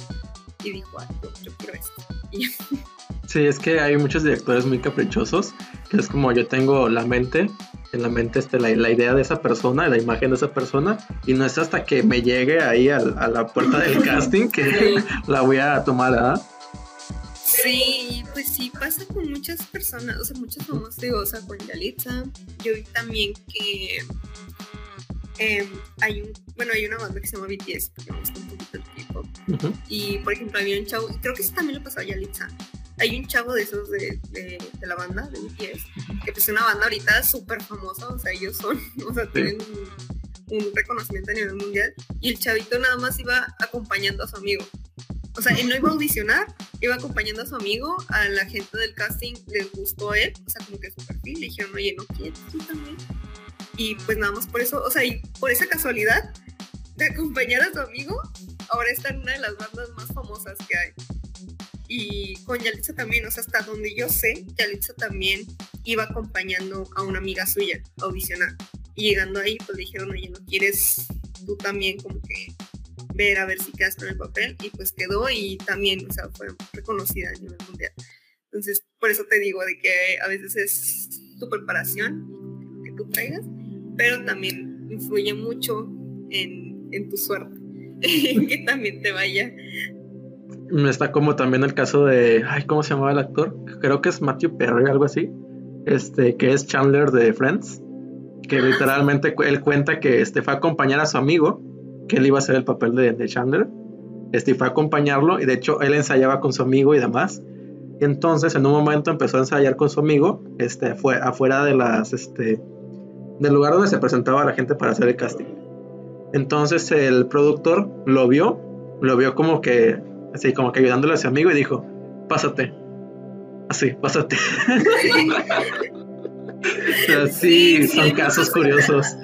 y dijo, ah, yo, quiero esto. <laughs> Sí, es que hay muchos directores muy caprichosos, que es como yo tengo la mente, en la mente este, la, la idea de esa persona, la imagen de esa persona, y no es hasta que me llegue ahí a, la puerta del <laughs> casting que <laughs> la voy a tomar, ¿ah? Sí, pues sí, pasa con muchas personas, o sea, muchos famosos, digo, o sea, con Yalitza, yo vi también que em, hay un, bueno, hay una banda que se llama BTS, porque me gusta un poquito el tipo, y por ejemplo había un chavo, creo que eso también lo pasó a Yalitza, hay un chavo de esos de, de, la banda, de BTS, que pues, es una banda ahorita súper famosa, o sea, ellos son, <laughs> o sea, tienen un, reconocimiento a nivel mundial, y el chavito nada más iba acompañando a su amigo. O sea, él no iba a audicionar, iba acompañando a su amigo, a la gente del casting les gustó él, o sea, como que su perfil, le dijeron, oye, ¿no quieres tú también? Y pues nada más por eso, o sea, y por esa casualidad de acompañar a su amigo, ahora está en una de las bandas más famosas que hay. Y con Yalitza también, o sea, hasta donde yo sé, Yalitza también iba acompañando a una amiga suya a audicionar. Y llegando ahí, pues le dijeron, oye, ¿no quieres tú también como que ver a ver si quedas con el papel? Y pues quedó y también, o sea, fue reconocida a nivel mundial. Entonces, por eso te digo de que a veces es tu preparación que tú traigas, pero también influye mucho en, en tu suerte, <laughs> que también te vaya Está como también el caso de, ay, ¿cómo se llamaba el actor? Creo que es Matthew Perry, algo así. Este, que es Chandler de Friends. Que ah, literalmente él cuenta que este, fue a acompañar a su amigo, que él iba a hacer el papel de, Chandler. Este, fue a acompañarlo y de hecho él ensayaba con su amigo y demás. Y entonces en un momento empezó a ensayar con su amigo, este, fue afuera de las, este, del lugar donde se presentaba la gente para hacer el casting. Entonces el productor lo vio, lo vio como que así como que ayudándole a su amigo y dijo, pásate. Así, pásate. <laughs> sí, son casos curiosos.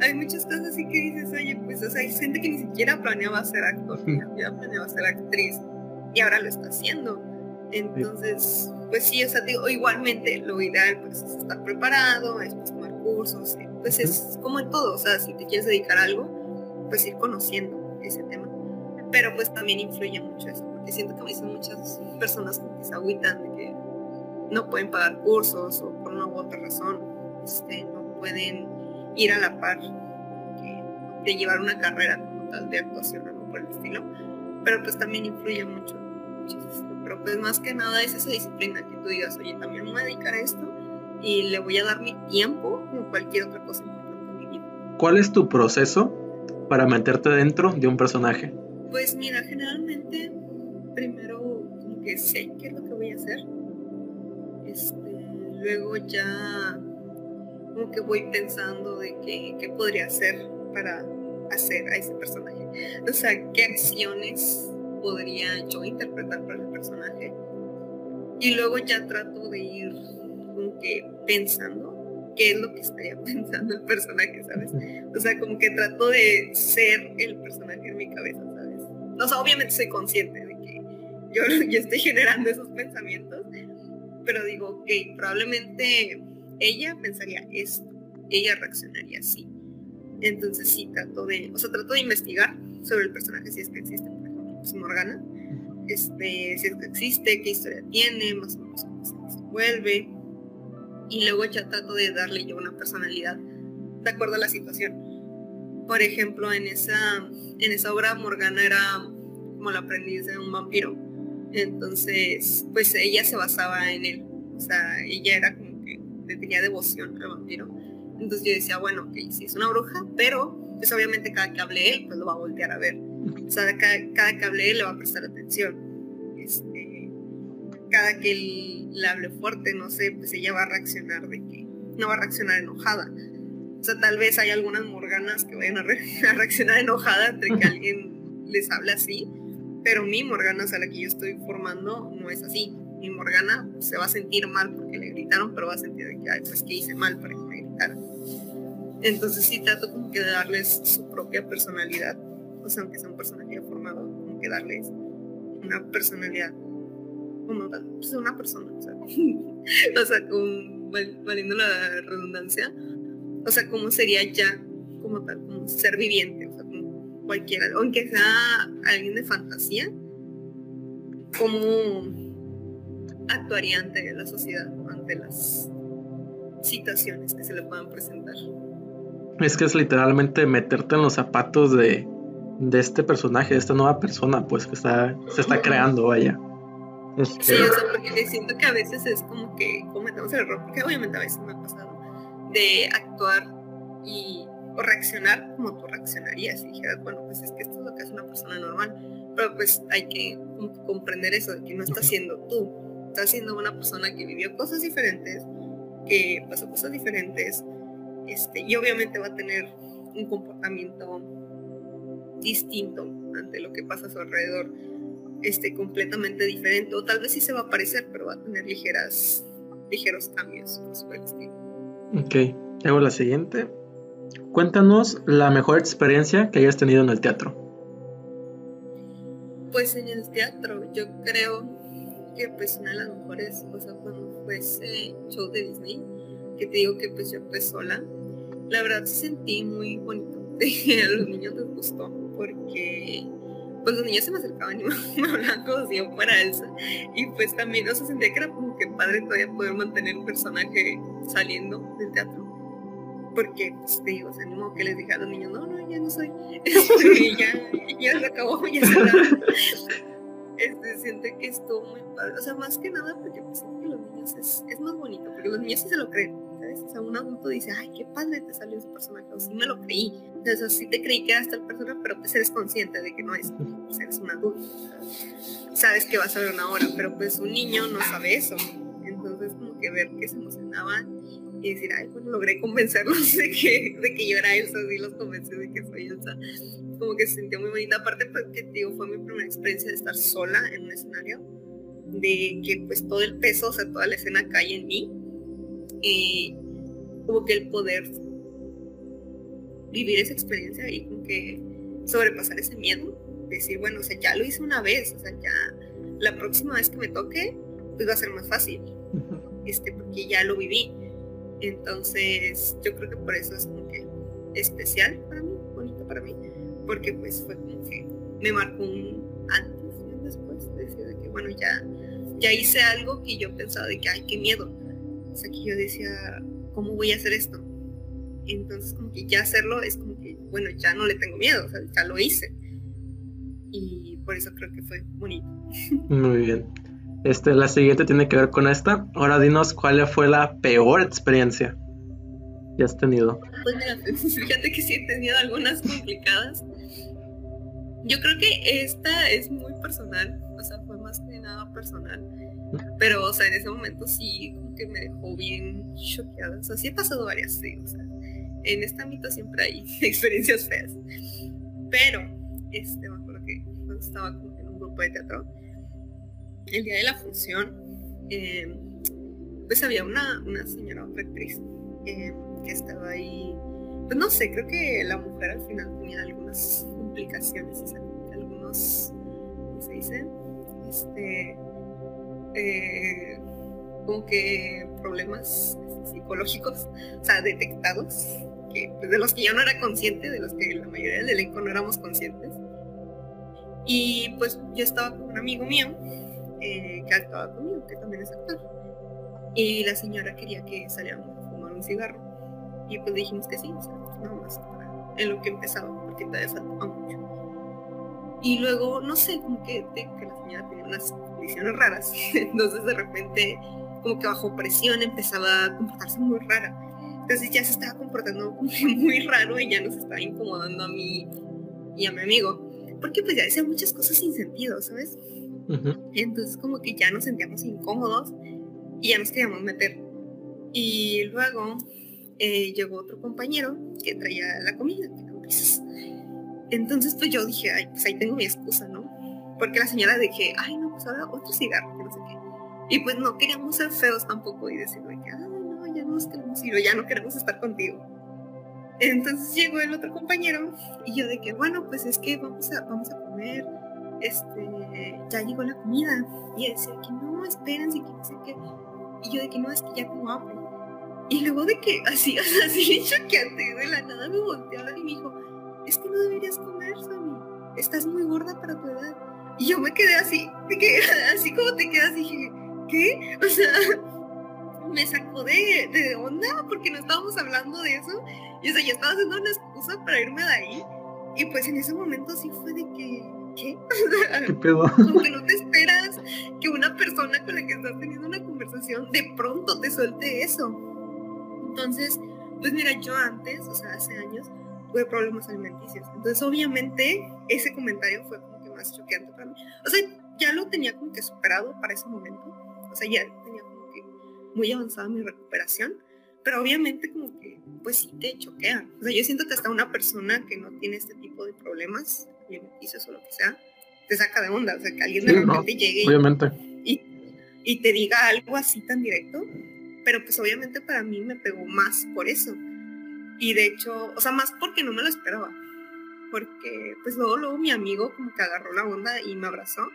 Hay muchas cosas así que dices, oye, pues o sea, hay gente que ni siquiera planeaba ser actor, ni siquiera planeaba ser actriz y ahora lo está haciendo. Entonces, pues sí, o sea, digo, igualmente lo ideal pues es estar preparado, es pues, tomar cursos, pues es como en todo, o sea, si te quieres dedicar a algo, pues ir conociendo ese tema. Pero pues también influye mucho eso, porque siento que me dicen muchas personas que se agüitan de que no pueden pagar cursos o por una u otra razón este, no pueden ir a la par de llevar una carrera como tal de actuación o algo por el estilo, pero pues también influye mucho, pero pues más que nada es esa disciplina que tú digas, oye, también me voy a dedicar a esto y le voy a dar mi tiempo como cualquier otra cosa importante en mi vida. ¿Cuál es tu proceso para meterte dentro de un personaje? Pues mira, generalmente primero como que sé qué es lo que voy a hacer. Este, luego ya como que voy pensando de qué, qué podría hacer para hacer a ese personaje. O sea, qué acciones podría yo interpretar para el personaje. Y luego ya trato de ir como que pensando qué es lo que estaría <laughs> pensando el personaje, ¿sabes? O sea, como que trato de ser el personaje en mi cabeza, o sea, obviamente soy consciente de que yo, <laughs> yo estoy generando esos pensamientos, pero digo, ok, probablemente ella pensaría esto, ella reaccionaría así. Entonces sí, trato de, o sea, trato de investigar sobre el personaje si es que existe, por ejemplo, pues Morgana, este, si es que existe, qué historia tiene, más o menos cómo se desenvuelve, y luego ya trato de darle yo una personalidad de acuerdo a la situación. Por ejemplo, en esa, en esa obra Morgana era como la aprendiz de un vampiro. Entonces, pues ella se basaba en él. O sea, ella era como que le tenía devoción al vampiro. Entonces yo decía, bueno, ok, sí es una bruja, pero pues obviamente cada que hable él, pues lo va a voltear a ver. O sea, cada, que hable él le va a prestar atención. Este, cada que él le hable fuerte, no sé, pues ella va a reaccionar de que no va a reaccionar enojada, o sea, tal vez hay algunas morganas que vayan a, <laughs> reaccionar enojada entre que alguien les habla así, pero mi morgana, o sea, la que yo estoy formando, no es así. Mi morgana se va a sentir mal porque le gritaron, pero va a sentir que, ay, pues que hice mal para que me gritaran. Entonces sí trato como que de darles su propia personalidad, o sea, aunque sea un personaje formado, como que darles una personalidad como pues una persona, o sea, <laughs> o sea valiendo la redundancia, o sea, cómo sería ya como tal, como ser viviente, o sea, como cualquiera, aunque sea alguien de fantasía, cómo actuaría ante la sociedad, ante las situaciones que se le puedan presentar. Es que es literalmente meterte en los zapatos de, de este personaje, de esta nueva persona, pues que está, se está creando, vaya. Este... Sí, o sea, porque siento que a veces es como que cometemos el error, porque obviamente a veces me ha pasado, de actuar y o reaccionar como tú reaccionarías y dijeras, bueno, pues es que esto es lo que hace una persona normal, pero pues hay que comprender eso, de que no está siendo tú, está siendo una persona que vivió cosas diferentes, que pasó cosas diferentes, este, y obviamente va a tener un comportamiento distinto ante lo que pasa a su alrededor, este, completamente diferente, o tal vez sí se va a parecer, pero va a tener ligeras, ligeros cambios Ok, hago la siguiente. Cuéntanos la mejor experiencia que hayas tenido en el teatro. Pues en el teatro, yo creo que pues una de las mejores, o sea, cuando fue ese show de Disney, que te digo que pues yo fui sola, la verdad sí sentí muy bonito. <laughs> a los niños les gustó porque pues los niños se me acercaban y <laughs> me hablaban como si yo fuera Elsa. Y pues también, o sea, sentía que era como que padre todavía poder mantener un personaje saliendo del teatro. Porque, pues te digo, o sea, que les dije a los niños, no, no, ya no soy. y <laughs> ya, ya se acabó, ya se acabó. Este, siente que estuvo muy padre. O sea, más que nada porque pues, que los niños es, es más bonito, porque los niños sí se lo creen o un adulto dice, ay, qué padre te salió ese personaje, o sí me lo creí. Entonces, sí te creí que era esta persona, pero pues eres consciente de que no es, pues eres un adulto. Sabes que vas a ver una hora, pero pues un niño no sabe eso. Entonces, como que ver que se emocionaban y decir, ay, bueno, logré convencerlos de que, de que yo era Elsa, sí los convencí de que soy Elsa. Como que se sintió muy bonita. Aparte, porque, pues, digo, fue mi primera experiencia de estar sola en un escenario, de que pues todo el peso, o sea, toda la escena cae en mí. Y como que el poder vivir esa experiencia y como que sobrepasar ese miedo, decir, bueno, o sea, ya lo hice una vez, o sea, ya la próxima vez que me toque, pues va a ser más fácil, este, porque ya lo viví. Entonces, yo creo que por eso es como que especial para mí, bonito para mí, porque pues fue como que me marcó un antes y un después, decir de que, bueno, ya, ya hice algo que yo pensaba de que, ay, qué miedo. O sea, que yo decía, ¿cómo voy a hacer esto? Entonces, como que ya hacerlo es como que, bueno, ya no le tengo miedo, o sea, ya lo hice. Y por eso creo que fue bonito. Muy bien. Este, la siguiente tiene que ver con esta. Ahora dinos cuál fue la peor experiencia que has tenido. Pues mira, <laughs> fíjate que sí he tenido algunas complicadas. Yo creo que esta es muy personal, o sea, fue más que nada personal. Pero, o sea, en ese momento sí que me dejó bien choqueada. O sea, sí he pasado varias, sí, o sea, en este ámbito siempre hay <laughs> experiencias feas. Pero, este, me acuerdo que cuando estaba en un grupo de teatro, el día de la función, em, pues había una, una señora, otra actriz, em, que estaba ahí, pues no sé, creo que la mujer al final tenía algunas complicaciones, algunos, ¿cómo se dice? Este, eh, como que problemas psicológicos, o sea, detectados, que, pues, de los que yo no era consciente, de los que la mayoría del elenco no éramos conscientes. Y pues yo estaba con un amigo mío eh, que actuaba conmigo, que también es actor. Y la señora quería que saliéramos a fumar un cigarro. Y pues dijimos que sí, nada más en lo que empezaba, porque todavía faltaba mucho. Y luego, no sé, como que, que la señora tenía unas condiciones raras. <laughs> Entonces de repente como que bajo presión empezaba a comportarse muy rara. Entonces ya se estaba comportando <laughs> muy raro y ya nos estaba incomodando a mí y a mi amigo. Porque pues ya decía muchas cosas sin sentido, ¿sabes? Entonces como que ya nos sentíamos incómodos y ya nos queríamos meter. Y luego eh, llegó otro compañero que traía la comida, Entonces pues yo dije, ay, pues ahí tengo mi excusa, ¿no? Porque la señora dije, ay, no, otro cigarro, que no sé qué. Y pues no queríamos ser feos tampoco y decir que, ay, no, ya no nos queremos ir ya no queremos estar contigo. Entonces llegó el otro compañero y yo de que, bueno, pues es que vamos a, vamos a comer, este, ya llegó la comida. Y él decía que no, espérense, que no sé qué. Y yo de que no, es que ya tengo hambre. Y luego de que así, <laughs> o sea, así choqueante, de la nada me volteó y me dijo, es que no deberías comer, Sammy, estás muy gorda para tu edad. Y yo me quedé así, <laughs> así como te quedas, dije, ¿qué? O sea, <laughs> me sacó de, de onda porque no estábamos hablando de eso. Y o sea, yo estaba haciendo una excusa para irme de ahí. Y pues en ese momento sí fue de que, ¿qué? <laughs> ¿Qué pedo? Como que no te esperas que una persona con la que estás teniendo una conversación de pronto te suelte eso. Entonces, pues mira, yo antes, o sea, hace años, tuve problemas alimenticios. Entonces, obviamente, ese comentario fue como que más choqueante. O sea, ya lo tenía como que superado para ese momento. O sea, ya tenía como que muy avanzada mi recuperación pero obviamente como que, pues sí te choquea. O sea, yo siento que hasta una persona que no tiene este tipo de problemas alimenticios o lo que sea, te saca de onda. O sea, que alguien de repente llegue obviamente. Y, y te diga algo así tan directo. Pero pues obviamente para mí me pegó más por eso. Y de hecho, o sea, más porque no me lo esperaba. Porque pues luego, luego mi amigo como que agarró la onda y me abrazó.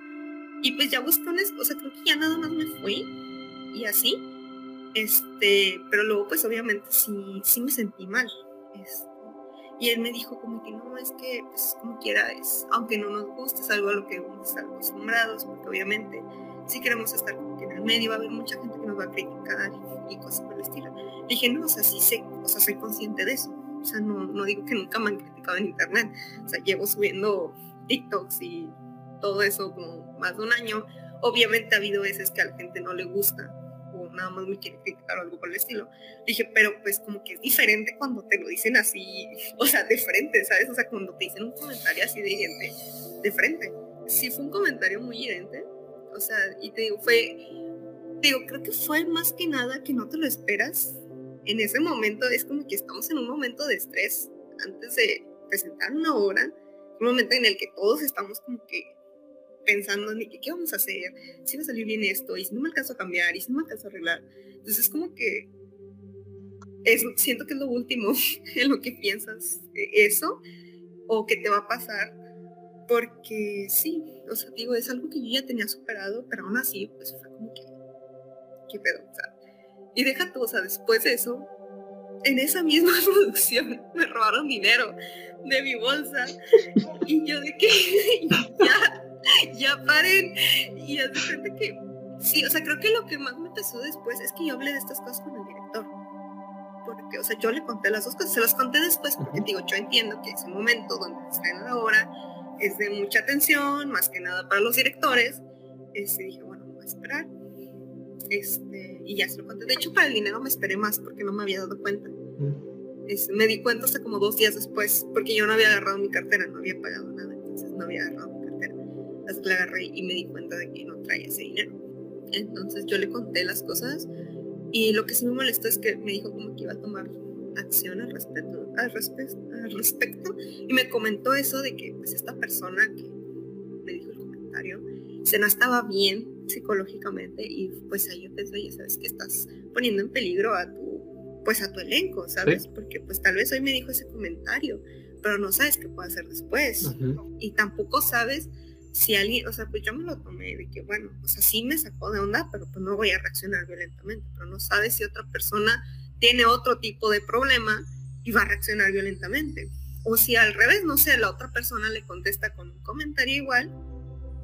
Y pues ya busqué una, sea, creo que ya nada más me fui. Y así este, pero luego pues obviamente sí, sí me sentí mal. Este, y él me dijo como que no, es que pues como quiera es, aunque no nos guste, es algo a lo que vamos a estar acostumbrados, porque obviamente si queremos estar como que en el medio va a haber mucha gente que nos va a criticar y, cosas por el estilo. dije, no, o sea, sí sé, o sea, soy consciente de eso. O sea, no, digo que nunca me han criticado en internet. O sea, llevo subiendo TikToks y todo eso como más de un año. Obviamente ha habido veces que a la gente no le gusta nada más me quiere criticar o algo por el estilo. Dije, pero pues como que es diferente cuando te lo dicen así, o sea, de frente, ¿sabes? O sea, cuando te dicen un comentario así de gente, de frente. Sí fue un comentario muy hiriente, o sea, y te digo, fue, te digo, creo que fue más que nada que no te lo esperas. En ese momento es como que estamos en un momento de estrés antes de presentar una obra, un momento en el que todos estamos como que pensando en qué vamos a hacer, si va a salir bien esto, y si no me alcanzo a cambiar, y si no me alcanzo a arreglar. Entonces es como que es, siento que es lo último <laughs> en lo que piensas eso o que te va a pasar porque sí, o sea, digo, es algo que yo ya tenía superado, pero aún así, pues fue como que, qué pedo, y deja tú, o sea, después de eso, en esa misma <laughs> producción me robaron dinero de mi bolsa y yo de que <laughs> ya ya paren. Y haz de que, sí, o sea, creo que lo que más me pesó después es que yo hablé de estas cosas con el director. Porque, o sea, yo le conté las dos cosas, se las conté después, porque digo, yo entiendo que ese momento donde estrena la obra es de mucha atención, más que nada para los directores. Este, dije, bueno, voy a esperar. Este, y ya se lo conté. De hecho, para el dinero me esperé más porque no me había dado cuenta. Este, me di cuenta hasta como dos días después, porque yo no había agarrado mi cartera, no había pagado nada, entonces no había agarrado hasta que la agarré y me di cuenta de que no traía ese dinero. Entonces yo le conté las cosas y lo que sí me molestó es que me dijo como que iba a tomar acción al respecto, al, al respecto y me comentó eso de que pues esta persona que me dijo el comentario se no estaba bien psicológicamente y pues ahí yo pensé, oye, sabes que estás poniendo en peligro a tu pues a tu elenco, ¿sabes? Porque pues tal vez hoy me dijo ese comentario, pero no sabes qué puede hacer después y tampoco sabes si alguien, o sea, pues yo me lo tomé de que, bueno, o sea, sí me sacó de onda, pero pues no voy a reaccionar violentamente, pero no sabes si otra persona tiene otro tipo de problema y va a reaccionar violentamente. O si al revés, no sé, la otra persona le contesta con un comentario igual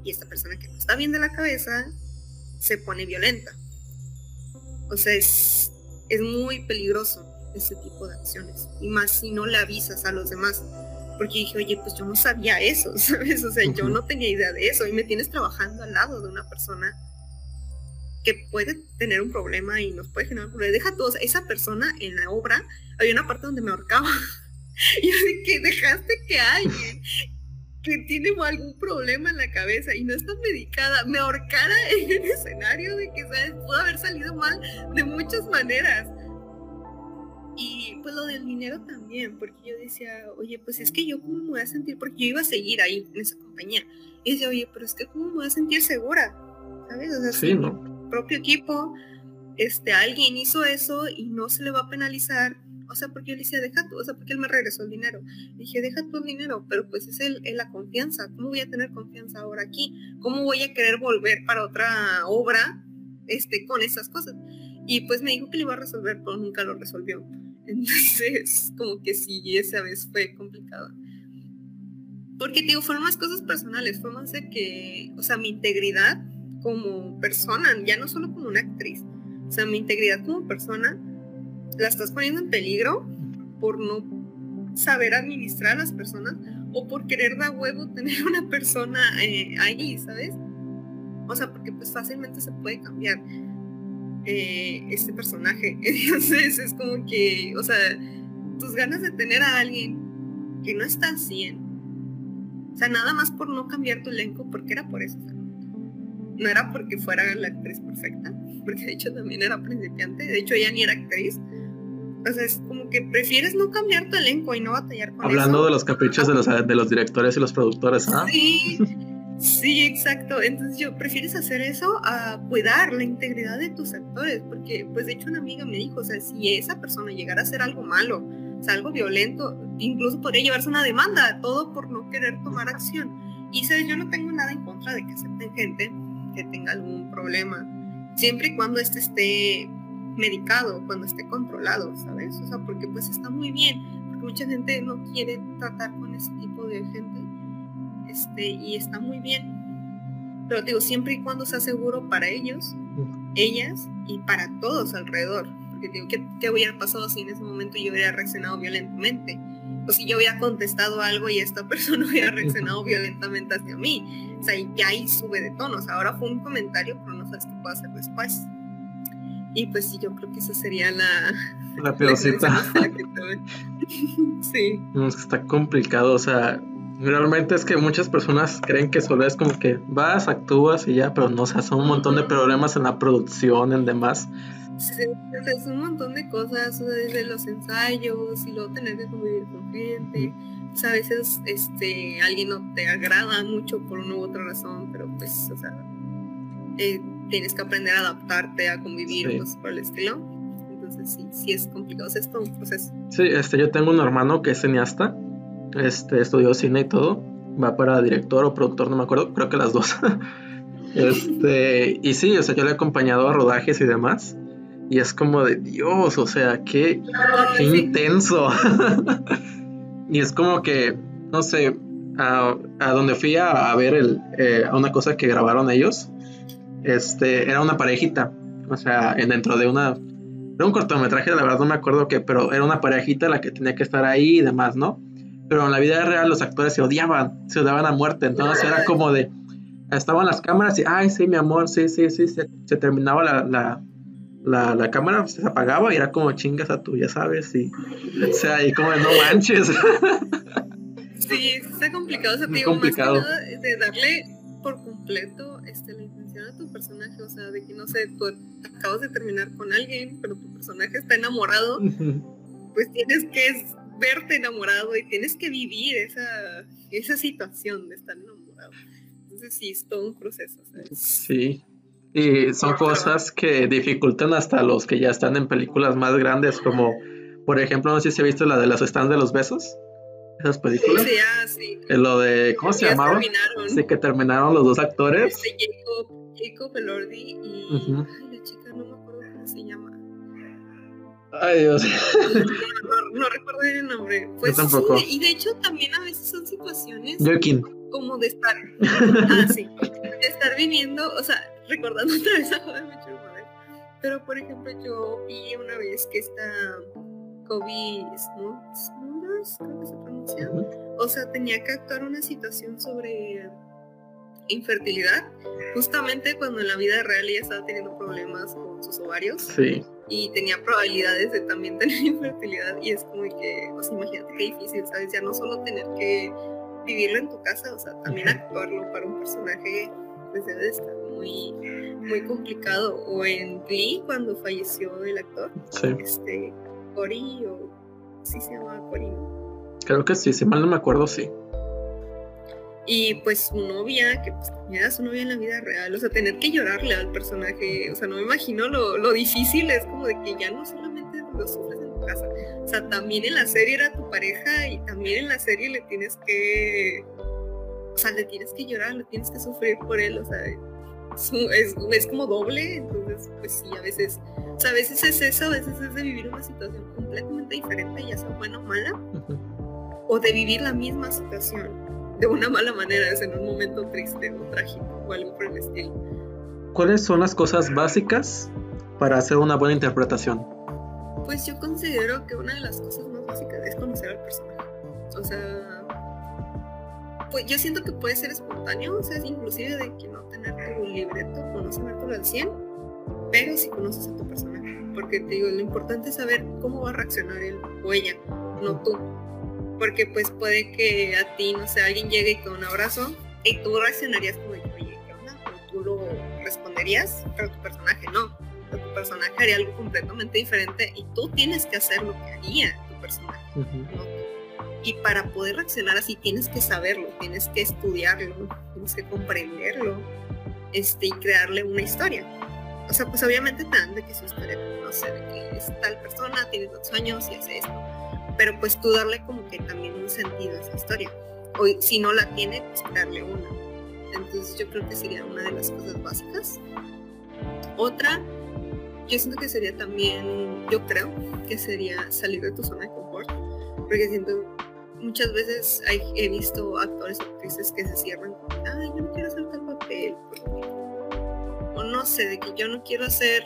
y esta persona que no está bien de la cabeza se pone violenta. O sea, es, es muy peligroso ese tipo de acciones. Y más si no le avisas a los demás porque dije, oye, pues yo no sabía eso, <laughs> ¿sabes? O sea, yo no tenía idea de eso y me tienes trabajando al lado de una persona que puede tener un problema y nos puede generar un problema. Deja todo, esa persona en la obra, había una parte donde me ahorcaba. <laughs> y yo dije, que dejaste que alguien que tiene algún problema en la cabeza y no está medicada, me ahorcara <laughs> en el escenario de que, ¿sabes? Pudo haber salido mal de muchas maneras. Y pues lo del dinero también, porque yo decía, oye, pues es que yo cómo me voy a sentir, porque yo iba a seguir ahí en esa compañía. Y decía, oye, pero es que cómo me voy a sentir segura, ¿sabes? O sea, sí, mi propio equipo, este, alguien hizo eso y no se le va a penalizar, o sea, porque yo le decía, deja tú, o sea, porque él me regresó el dinero. dije, deja tu el dinero, pero pues es el, la confianza. ¿Cómo voy a tener confianza ahora aquí? ¿Cómo voy a querer volver para otra obra este, con esas cosas? Y pues me dijo que lo iba a resolver, pero nunca lo resolvió. <laughs> Entonces, como que sí, esa vez fue complicado. Porque, digo, fueron más cosas personales, fue más de que, o sea, mi integridad como persona, ya no solo como una actriz, o sea, mi integridad como persona la estás poniendo en peligro por no saber administrar a las personas o por querer dar huevo tener <laughs> una persona eh, ahí, ¿sabes? O sea, porque pues fácilmente se puede cambiar eh, este personaje. <laughs> Entonces es como que, o sea, tus ganas de tener a alguien que no está así, o sea, nada más por no cambiar tu elenco, porque era por eso. no era porque fuera la actriz perfecta, <laughs> porque de hecho también era principiante, de hecho ella ni era actriz, o sea, es como que prefieres no cambiar tu elenco y no batallar con Hablando de los caprichos de los, de los directores y los productores, ¿ah? Sí, sí, exacto. Entonces yo prefieres hacer eso a cuidar la integridad de tus actores, porque pues de hecho una amiga me dijo, o sea, si esa persona llegara a hacer algo malo, o sea, algo violento, incluso podría llevarse una demanda, todo por no querer tomar acción. Y ¿sabes? yo no tengo nada en contra de que acepten gente que tenga algún problema, siempre y cuando este esté medicado, cuando esté controlado, ¿sabes? O sea, porque pues está muy bien, porque mucha gente no quiere tratar con ese tipo de gente, este, y está muy bien. Pero digo, siempre y cuando sea seguro para ellos, ellas y para todos alrededor. Porque digo, ¿qué, qué hubiera pasado si en ese momento yo hubiera reaccionado violentamente? O si yo hubiera contestado algo y esta <laughs> persona hubiera reaccionado violentamente hacia mí. O sea, ya ahí sube de tonos. Ahora fue un comentario, pero no sabes qué puede hacer después. Y pues sí, yo creo que esa sería la... La peorcita. <laughs> sí. es que está complicado, o sea, realmente es que muchas personas creen que solo es como que vas, actúas y ya, pero no, o sea, son un montón de problemas en la producción, en demás. Sí, es un montón de cosas, desde los ensayos y luego tener que convivir con gente. Pues a veces este, alguien no te agrada mucho por una u otra razón, pero pues, o sea, eh, tienes que aprender a adaptarte, a convivir, pues, por el estilo. Entonces sí, sí es complicado, es todo un proceso. Sí, este, yo tengo un hermano que es cineasta, este, estudió cine y todo, va para director o productor, no me acuerdo, creo que las dos. <laughs> este, y sí, o sea, yo le he acompañado a rodajes y demás. Y es como de Dios, o sea, qué, qué intenso. <laughs> y es como que, no sé, a, donde fui a, ver el, eh, a una cosa que grabaron ellos, este, era una parejita, o sea, dentro de una, era un cortometraje, la verdad no me acuerdo qué, pero era una parejita la que tenía que estar ahí y demás, ¿no? Pero en la vida real los actores se odiaban, se odiaban a muerte, entonces era como de, estaban las cámaras y, ay, sí, mi amor, sí, sí, sí, se, terminaba la, la, la, cámara, se apagaba y era como chingas a tú, ya sabes, y, o sea, y como de no manches. Sí, está complicado, o sea, digo, complicado. más que nada de darle por completo este, la personaje, o sea, de que no sé, tú acabas de terminar con alguien, pero tu personaje está enamorado, pues tienes que verte enamorado y tienes que vivir esa, esa situación de estar enamorado. Entonces sí, es todo un proceso. Sí. Y son cosas que dificultan hasta los que ya están en películas más grandes, como por ejemplo, no sé si has visto la de las stands de los besos esas películas. Sí, ah, sí. lo de, ¿cómo se llamaba? Sí, que terminaron los dos actores. Jacob, Jacob Elordi y ay, la chica no me acuerdo cómo se llama. Ay, Dios. <laughs> No, recuerdo el nombre. Pues Yo tampoco. Sí, y de hecho también a veces son situaciones Joaquín. como de estar, ah, sí, de estar viniendo, o sea, recordando otra vez a Joder Pero por ejemplo, yo vi una vez que está Kobe Smulders, creo que se pronuncia. O sea, tenía que actuar una situación sobre infertilidad, justamente cuando en la vida real ella estaba teniendo problemas con sus ovarios. Sí. Y tenía probabilidades de también <laughs> tener infertilidad. Y es como que, o sea, imagínate qué difícil, ¿sabes? Ya no solo tener que vivirlo en tu casa, o sea, también actuarlo para un personaje, pues debe de estar muy, muy complicado. O en Glee, cuando falleció el actor. Sí. Este, Cory o sí se llama Cory. Creo que sí, si mal no me acuerdo, sí. Y pues su novia, que pues era su novia en la vida real, o sea, tener que llorarle al personaje, o sea, no me imagino lo, lo difícil es como de que ya no solamente lo sufres en tu casa, o sea, también en la serie era tu pareja y también en la serie le tienes que, o sea, le tienes que llorar, le tienes que sufrir por él, o sea, es, es, como doble, entonces pues sí, a veces, o sea, a veces es eso, a veces es de vivir una situación completamente diferente, ya sea buena o mala, o de vivir la misma situación de una mala manera, es en un momento triste o trágico o algo por el estilo. ¿Cuáles son las cosas básicas para hacer una buena interpretación? Pues yo considero que una de las cosas más básicas es conocer al personaje. O sea, pues yo siento que puede ser espontáneo, o sea, inclusive de que no tener tu libreto o no saber todo al 100, pero si conoces a tu personaje. Porque te digo, lo importante es saber cómo va a reaccionar él o ella, no tú porque pues puede que a ti, no sé, alguien llegue con un abrazo y tú reaccionarías como, oye, ¿qué onda? O tú lo responderías, pero tu personaje no. tu personaje haría algo completamente diferente y tú tienes que hacer lo que haría tu personaje, Y para poder reaccionar así tienes que saberlo, tienes que estudiarlo, tienes que comprenderlo este, y crearle una historia. O sea, pues obviamente tan de que su historia, no sé, de que es tal persona, tiene dos años y hace esto pero pues tú darle como que también un sentido a esa historia. O si no la tiene, pues darle una. Entonces yo creo que sería una de las cosas básicas. Otra, yo siento que sería también, yo creo que sería salir de tu zona de confort, porque siento muchas veces he visto actores o actrices que se cierran, ay, yo no quiero hacer tal papel, o no sé, de que yo no quiero hacer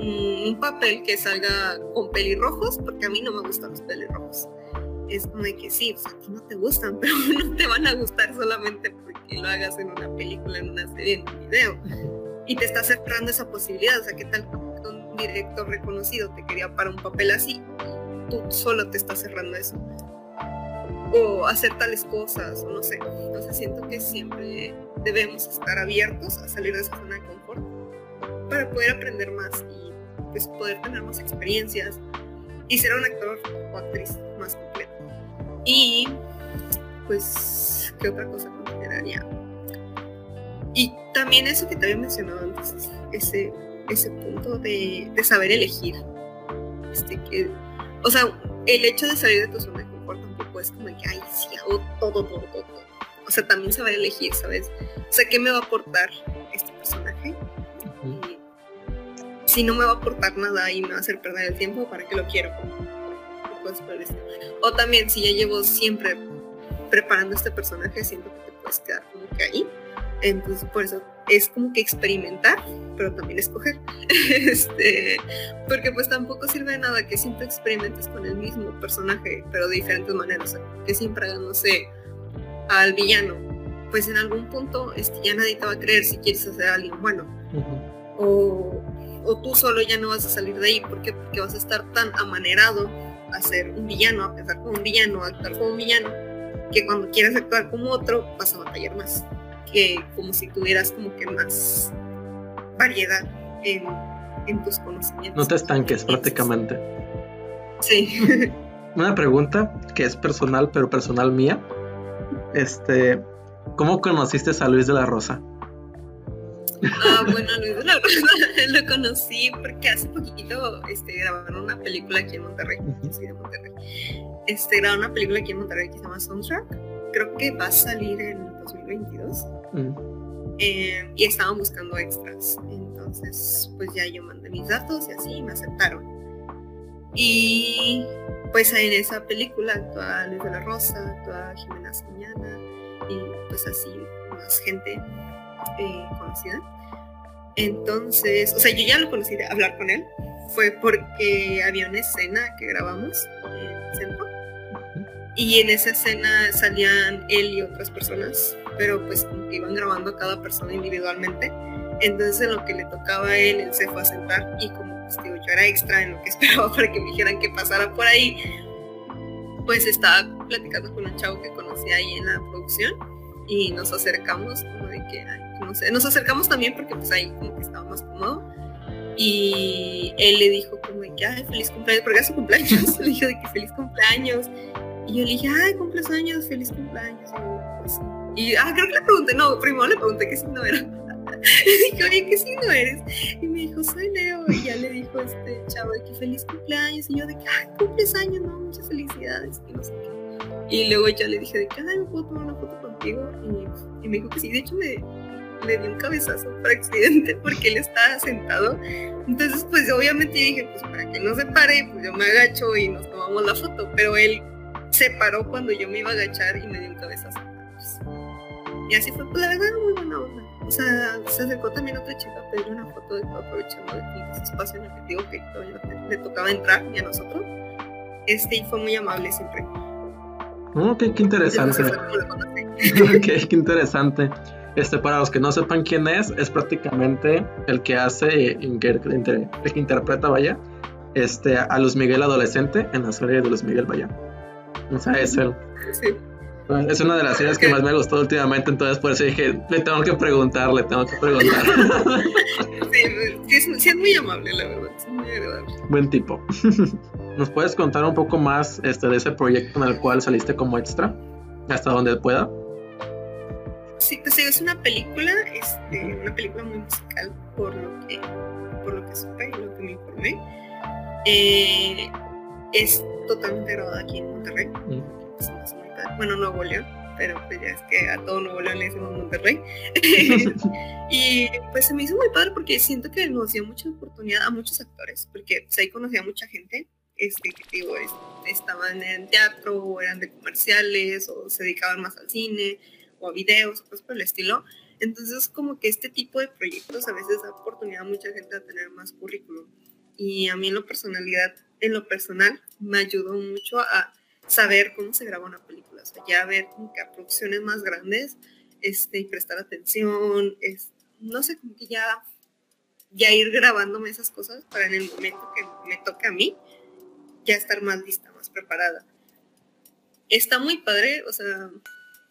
un papel que salga con pelirrojos, porque a mí no me gustan los pelirrojos. Es como de que sí, a ti no te gustan, <laughs> pero no te van a gustar solamente porque lo hagas en una película, en una serie, en un video. Y te está cerrando esa posibilidad. O sea, ¿qué tal un director reconocido te quería para un papel así? Tú solo te estás cerrando eso. O hacer tales cosas, o no sé. Entonces siento que siempre debemos estar abiertos a salir de esa zona de confort para poder aprender más pues poder tener más experiencias y ser un actor o actriz más completo. Y pues, ¿qué otra cosa consideraría? Y también eso que te había mencionado antes, ese, ese punto de, de saber elegir. Este, que, o sea, el hecho de salir de tu zona de confort tampoco es como que, ay, sí, hago todo, todo, todo, todo. O sea, también saber elegir, ¿sabes? O sea, ¿qué me va a aportar este personaje? Si no me va a aportar nada y me va a hacer perder el tiempo, ¿para qué lo quiero? O también, si ya llevo siempre preparando este personaje, siento que te puedes quedar como que ahí. Entonces, por eso es como que experimentar, pero también escoger. <laughs> este, porque pues tampoco sirve de nada que siempre experimentes con el mismo personaje, pero de diferentes maneras. que siempre hagas, no sé, al villano. Pues en algún punto este, ya nadie te va a creer si quieres hacer a alguien bueno. O o tú solo ya no vas a salir de ahí. ¿Por qué? Porque vas a estar tan amanerado a ser un villano, a pensar como un villano, a actuar como un villano, que cuando quieras actuar como otro vas a batallar más. Que como si tuvieras como que más variedad en, en tus conocimientos. No te estanques prácticamente. Sí. <laughs> Una pregunta que es personal, pero personal mía. Este, ¿cómo conociste a Luis de la Rosa? Ah, bueno, Luis de la <laughs> lo conocí porque hace poquito este, grabaron una película aquí en Monterrey. soy de Monterrey. Este, grabaron una película aquí en Monterrey que se llama Soundtrack. Creo que va a salir en 2022. Mm. Eh, y estaban buscando extras. Entonces, pues ya yo mandé mis datos y así me aceptaron. Y pues en esa película actúa Luis de la Rosa, actúa Jimena Soñana y pues así más gente eh, conocida. Entonces, o sea, yo ya lo conocí de hablar con él. Fue porque había una escena que grabamos en centro. Y en esa escena salían él y otras personas, pero pues iban grabando a cada persona individualmente. Entonces en lo que le tocaba a él, él se fue a sentar y como pues digo, yo era extra en lo que <laughs> esperaba para que me dijeran que pasara por ahí, pues estaba platicando con un chavo que conocí ahí en la producción y nos acercamos como de que, no sé, nos acercamos también porque pues ahí como que estaba más cómodo y él le dijo como de que, ay, feliz cumpleaños, porque era su cumpleaños, <laughs> le dijo de que feliz cumpleaños y yo le dije, ay, cumples años, feliz cumpleaños, y pues Y, ah, creo que le pregunté, no, primero le pregunté qué signo era. <laughs> y dije, oye, ¿qué signo eres? Y me dijo, soy Leo. Y ya le dijo este chavo de que feliz cumpleaños. Y yo de que, ay, cumples años, no, muchas felicidades. Y no sé qué. Y luego ya le dije de que, ay, ¿me puedo tomar una foto contigo? Y, y me dijo que sí. De hecho, me, le di un cabezazo por accidente porque él estaba sentado. Entonces, pues obviamente dije, pues para que no se pare, pues yo me agacho y nos tomamos la foto. Pero él se paró cuando yo me iba a agachar y me dio un cabezazo. Y así fue, pues la verdad, muy buena onda. O sea, se acercó también otra chica a pedirle una foto de aprovechando ese espacio en el que digo que todavía le tocaba entrar y a nosotros. Este, y fue muy amable siempre. Oh, qué interesante. <laughs> ok, qué interesante. Este, para los que no sepan quién es, es prácticamente el que hace, el que interpreta, vaya, este, a Luz Miguel adolescente en la serie de Luz Miguel, vaya. O sea, es él. Sí. Es una de las series que más me gustó últimamente, entonces por eso dije, le tengo que preguntar, le tengo que preguntar. <laughs> sí, es, es muy amable, la verdad, es muy agradable. Buen tipo. <laughs> ¿Nos puedes contar un poco más este, de ese proyecto en el cual saliste como extra? Hasta donde pueda. Sí, pues es una película, este, una película muy musical por lo que, por lo que supe y lo que me informé. Eh, es totalmente grabada aquí en Monterrey. Bueno, Nuevo León, pero pues ya es que a todo Nuevo León le decimos Monterrey. <laughs> y pues se me hizo muy padre porque siento que nos dio mucha oportunidad a muchos actores, porque pues, ahí conocía a mucha gente este, que digo, estaban en teatro, o eran de comerciales, o se dedicaban más al cine o a videos, cosas por el estilo. Entonces, como que este tipo de proyectos a veces da oportunidad a mucha gente a tener más currículum. Y a mí en lo personalidad, en lo personal, me ayudó mucho a saber cómo se graba una película. O sea, ya ver como que a producciones más grandes este, y prestar atención, es, no sé, como que ya, ya ir grabándome esas cosas para en el momento que me toque a mí, ya estar más lista, más preparada. Está muy padre, o sea,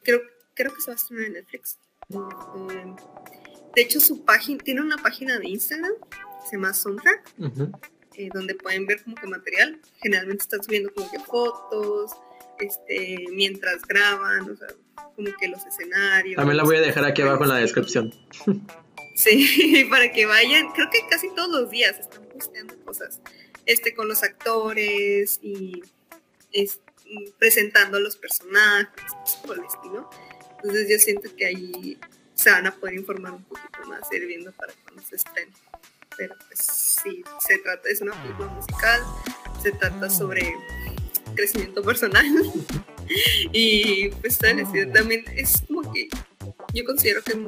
creo que creo que se va a estrenar en Netflix. Eh, de hecho, su página, tiene una página de Instagram, se llama Soundtrack, eh, donde pueden ver como que material. Generalmente están subiendo como que fotos, este, mientras graban, o sea, como que los escenarios. También la voy a dejar aquí abajo en la descripción. Sí, <laughs> para que vayan, creo que casi todos los días están posteando cosas, este, con los actores y presentando a los personajes, por el estilo. Entonces yo siento que ahí se van a poder informar un poquito más sirviendo para cuando se estén. Pero pues sí, se trata, es una película musical, se trata sobre crecimiento personal. <laughs> Y pues también es como que yo considero que es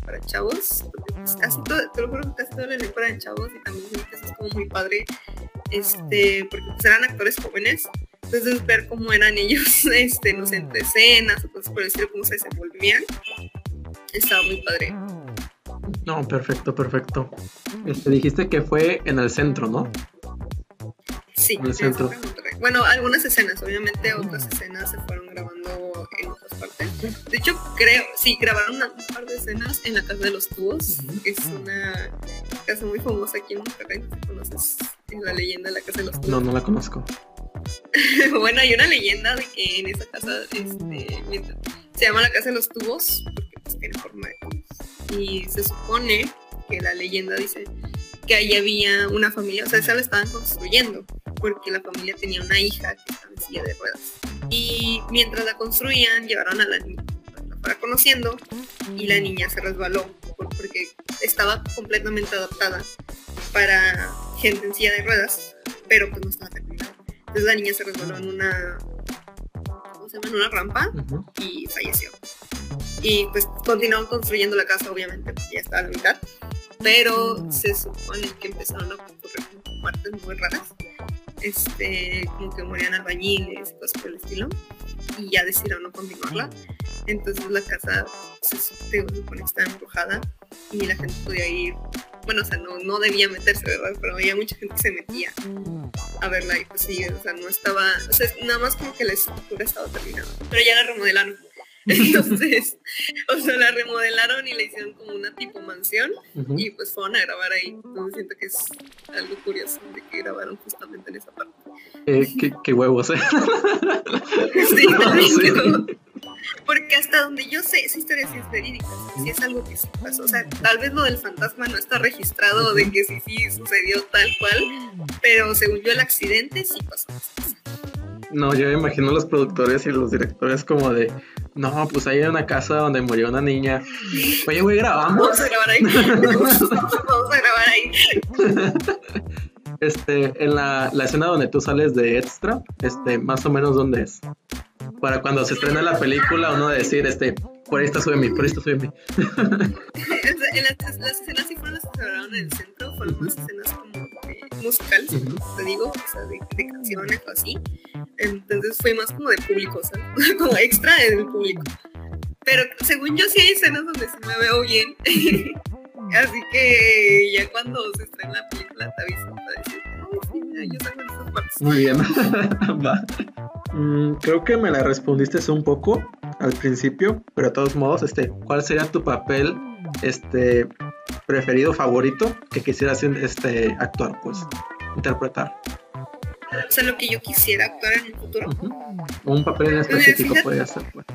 para chavos, pues, casi todo, te lo juro que casi todo el para chavos y también es como muy padre, este, porque pues eran actores jóvenes entonces ver cómo eran ellos, <laughs> este, no sé, entre escenas o cosas por decir cómo se desenvolvían, estaba muy padre. No, perfecto, perfecto. Este, dijiste que fue en el centro, ¿no? Sí, en el centro. Bueno, algunas escenas, obviamente otras escenas se fueron grabando en otras partes. De hecho, creo, sí, grabaron un par de escenas en la Casa de los Tubos, que es una casa muy famosa aquí en Monterrey. ¿Conoces la leyenda de la Casa de los Tubos? No, no la conozco. <laughs> bueno, hay una leyenda de que en esa casa este, se llama la Casa de los Tubos, porque pues, tiene forma de tubos. Y se supone que la leyenda dice que ahí había una familia, o sea, esa la estaban construyendo, porque la familia tenía una hija que estaba en silla de ruedas. Y mientras la construían, llevaron a la niña, para conociendo, y la niña se resbaló, porque estaba completamente adaptada para gente en silla de ruedas, pero pues no estaba. Entonces la niña se resbaló en una, ¿cómo se llama? En una rampa y falleció. Y pues continuaron construyendo la casa, obviamente, porque ya estaba a la mitad. Pero se supone que empezaron a ocurrir muertes muy raras. Este, como que morían albañiles cosas por el estilo. Y ya decidieron no continuarla. Entonces la casa se estaba embrujada y la gente podía ir bueno, o sea, no, no debía meterse, ¿verdad? Pero había mucha gente que se metía a verla y pues sí, o sea, no estaba, o sea, nada más como que la estructura estaba terminada, pero ya la remodelaron. <laughs> Entonces, o sea, la remodelaron y la hicieron como una tipo mansión y pues fueron a grabar ahí. Entonces siento que es algo curioso de que grabaron justamente en esa parte. Eh, qué, qué, huevos, ¿eh? <laughs> sí, sí. Porque hasta hasta donde yo sé, esa historia sí es verídica, sí es algo que sí pasó. O sea, tal vez lo del fantasma no está registrado de que sí, sí sucedió tal cual, pero según yo el accidente sí pasó. No, yo me imagino los productores y los directores como de, no, pues hay una casa donde murió una niña. Oye, güey, grabamos. Vamos a grabar ahí. Vamos a grabar ahí. <laughs> Este, en la, la escena donde tú sales de extra, este, más o menos dónde es. Para cuando se estrena la película, uno decir, este, por esta sube mi, por esta sube mi. en las, las, escenas sí fueron las que se grabaron en el centro, fueron más escenas como musicales, te digo, o sea, de, de, canciones o así. Entonces fue más como de público, o sea, <laughs> como extra del público. Pero según yo sí hay escenas donde sí me veo bien. <laughs> Así que ya cuando se estrena la película te aviso para decir, sí, yo salgo en esas partes. Muy bien. <laughs> Va. Mm, creo que me la respondiste un poco al principio, pero de todos modos, este, ¿cuál sería tu papel este preferido, favorito que quisieras este actuar, pues, interpretar? O sea, lo que yo quisiera actuar en el futuro. Un papel en específico podría ser, pues.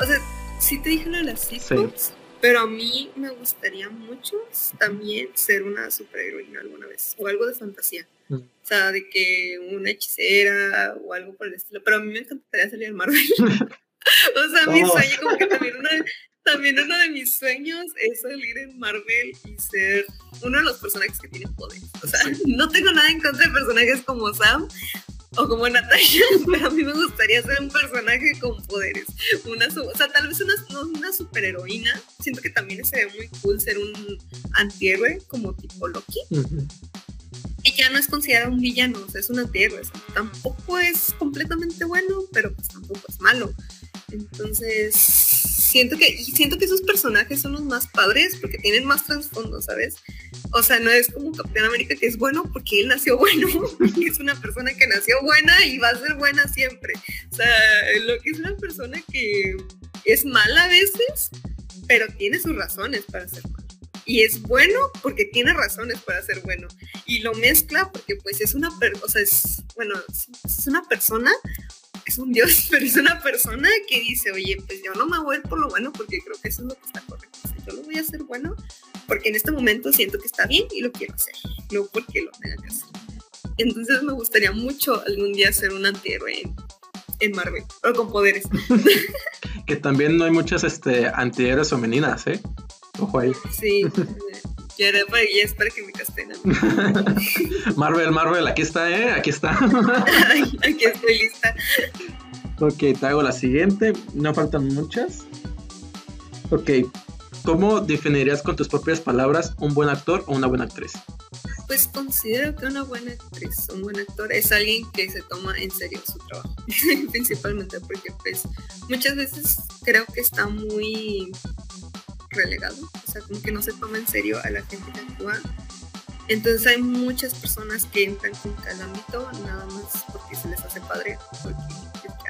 O sea, si te dije lo de las sitcoms, pero a mí me gustaría mucho también ser una superheroína alguna vez, o algo de fantasía. O sea, de que una hechicera o algo por el estilo. Pero a mí me encantaría salir en Marvel. <laughs> o sea, mi sueño, como que también, una, también uno de mis sueños es salir en Marvel y ser uno de los personajes que tienen poder. O sea, no tengo nada en contra de personajes como Sam, o como Natasha, <laughs> pero a mí me gustaría ser un personaje con poderes. Una, o sea, tal vez una, no una superheroína. Siento que también sería muy cool ser un antihéroe como tipo Loki. Y ya no es considerado un villano, o sea, es un antihéroe. tampoco es completamente bueno, pero pues tampoco es malo. Entonces, siento que, y siento que esos personajes son los más padres porque tienen más trasfondo, ¿sabes? O sea, no es como Capitán América que es bueno porque él nació <laughs> bueno, es una persona que nació buena y va a ser buena siempre. O sea, lo que es una persona que es mala a veces, pero tiene sus razones para ser malo. Y es bueno porque tiene razones para ser bueno. Y lo mezcla porque pues es una, o sea, es, bueno, es una persona es un dios, <laughs> pero es una persona que dice, oye, pues yo no me voy por lo bueno porque creo que eso es lo que está correcto. O sea, yo lo voy a hacer bueno porque en este momento siento que está bien y lo quiero hacer, no porque lo tenga que hacer. Entonces me gustaría mucho algún día ser un antihéroe en, en Marvel, o con poderes. <laughs> que también no hay muchas este, antihéroes femeninas, ¿eh? Ojo ahí. Sí. <laughs> Ya es para que me casten <laughs> Marvel, Marvel, aquí está, ¿eh? Aquí está. aquí estoy lista. Ok, te hago la siguiente. No faltan muchas. Ok, ¿cómo definirías con tus propias palabras un buen actor o una buena actriz? Pues considero que una buena actriz, un buen actor es alguien que se toma en serio su trabajo, <laughs> principalmente porque pues muchas veces creo que está muy relegado, o sea, como que no se toma en serio a la gente que actúa. Entonces hay muchas personas que entran con cada ámbito nada más porque se les hace padre, porque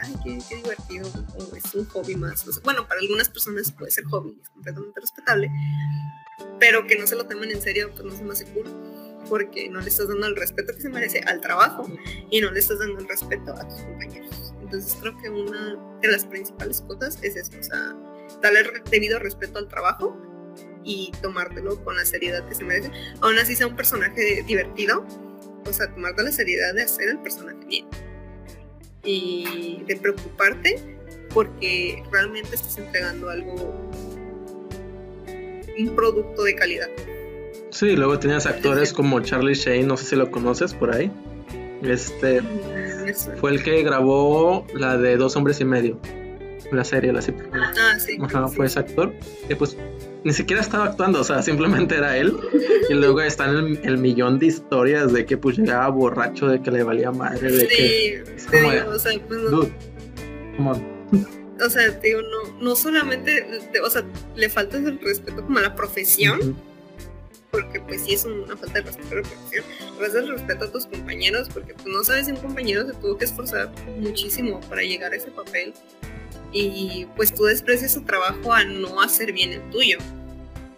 ay, qué, qué divertido, o es un hobby más. bueno, para algunas personas puede ser hobby, es completamente respetable, pero que no se lo tomen en serio, pues no se me hace cool, porque no le estás dando el respeto que se merece al trabajo y no le estás dando el respeto a tus compañeros. Entonces creo que una de las principales cosas es eso, o sea, darle debido respeto al trabajo y tomártelo con la seriedad que se merece. Aún así sea un personaje divertido, o sea, tomarte la seriedad de hacer el personaje bien y de preocuparte porque realmente estás entregando algo, un producto de calidad. Sí, luego tenías actores como Charlie Shane, no sé si lo conoces por ahí. Este mm, fue el que grabó la de Dos Hombres y Medio la serie, la serie. Ah, sí. fue ese actor. Y pues ni siquiera estaba actuando, o sea, simplemente era él. Y luego están el, el millón de historias de que pues llegaba borracho, de que le valía madre, de que. o sea, pues, O sea, digo, no, no solamente, o sea, le falta el respeto como a la profesión. porque pues sí es una falta de respeto a la profesión, falta el respeto a tus compañeros, porque tú no sabes si un compañero se tuvo que esforzar muchísimo para llegar a ese papel y pues tú desprecias su trabajo a no hacer bien el tuyo,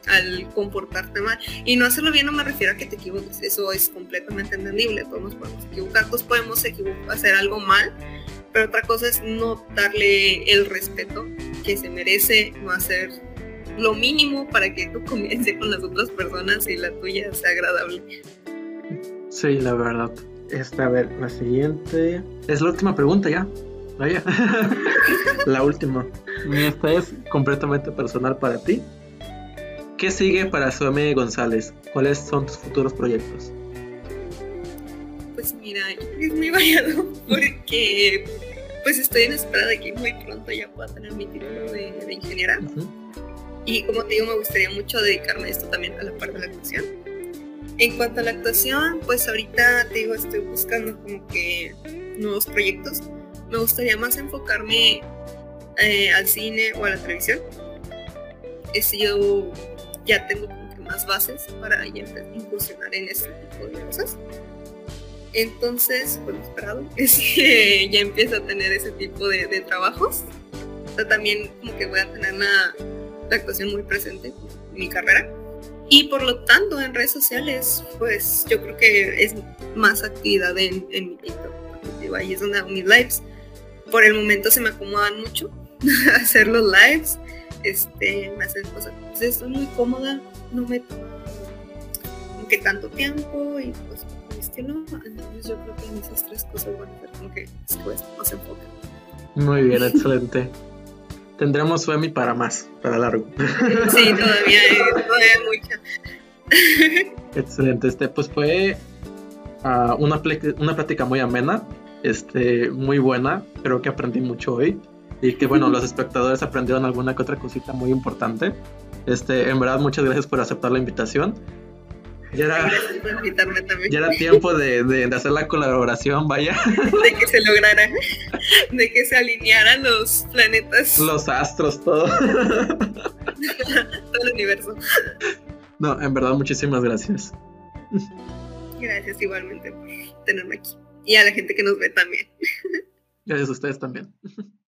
al comportarte mal. Y no hacerlo bien no me refiero a que te equivoques, eso es completamente entendible, todos nos podemos equivocar, todos podemos hacer algo mal, pero otra cosa es no darle el respeto que se merece no hacer lo mínimo para que tú comiences con las otras personas y la tuya sea agradable. Sí, la verdad. Esta, a ver, la siguiente. Es la última pregunta ya. Vaya. <laughs> la última. Esta es completamente personal para ti. ¿Qué sigue para Suame González? ¿Cuáles son tus futuros proyectos? Pues mira, es muy variado porque pues estoy en espera de que muy pronto ya pueda tener mi título de, ingeniera. Y como te digo, me gustaría mucho dedicarme a esto también a la parte de la actuación. En cuanto a la actuación, pues ahorita te digo, estoy buscando como que nuevos proyectos. Me gustaría más enfocarme eh, al cine o a la televisión. Es, yo ya tengo más bases para incursionar en este tipo de cosas. Entonces, pues esperado <laughs> es que ya empiezo a tener ese tipo de, trabajos. también como que voy a tener la, actuación muy presente en mi carrera. Y por lo tanto, en redes sociales, pues yo creo que es más actividad en, en mi TikTok. Ahí es donde hago mis lives. Por el momento se me acomodan mucho <laughs> hacer los lives. Este, me hacen cosas. Entonces estoy muy cómoda, no me toma como que tanto tiempo y pues no, entonces yo creo que en esas tres cosas van a ser como que después más enfoque. Muy bien, <laughs> excelente. Tendremos FEMI para más, para largo. <laughs> Sí, todavía hay, todavía mucha. Excelente, este pues fue uh, una, una plática muy amena, este, muy buena, creo que aprendí mucho hoy y que bueno, los <laughs> espectadores aprendieron alguna que otra cosita muy importante. Este, en verdad, muchas gracias por aceptar la invitación. Ya era, ya era tiempo de, de, hacer la colaboración, vaya. <laughs> De que se lograra, de que se alinearan los planetas. Los astros, todo. <laughs> todo el universo. No, en verdad, muchísimas gracias. Gracias igualmente por tenerme aquí. Y a la gente que nos ve también. Gracias a ustedes también.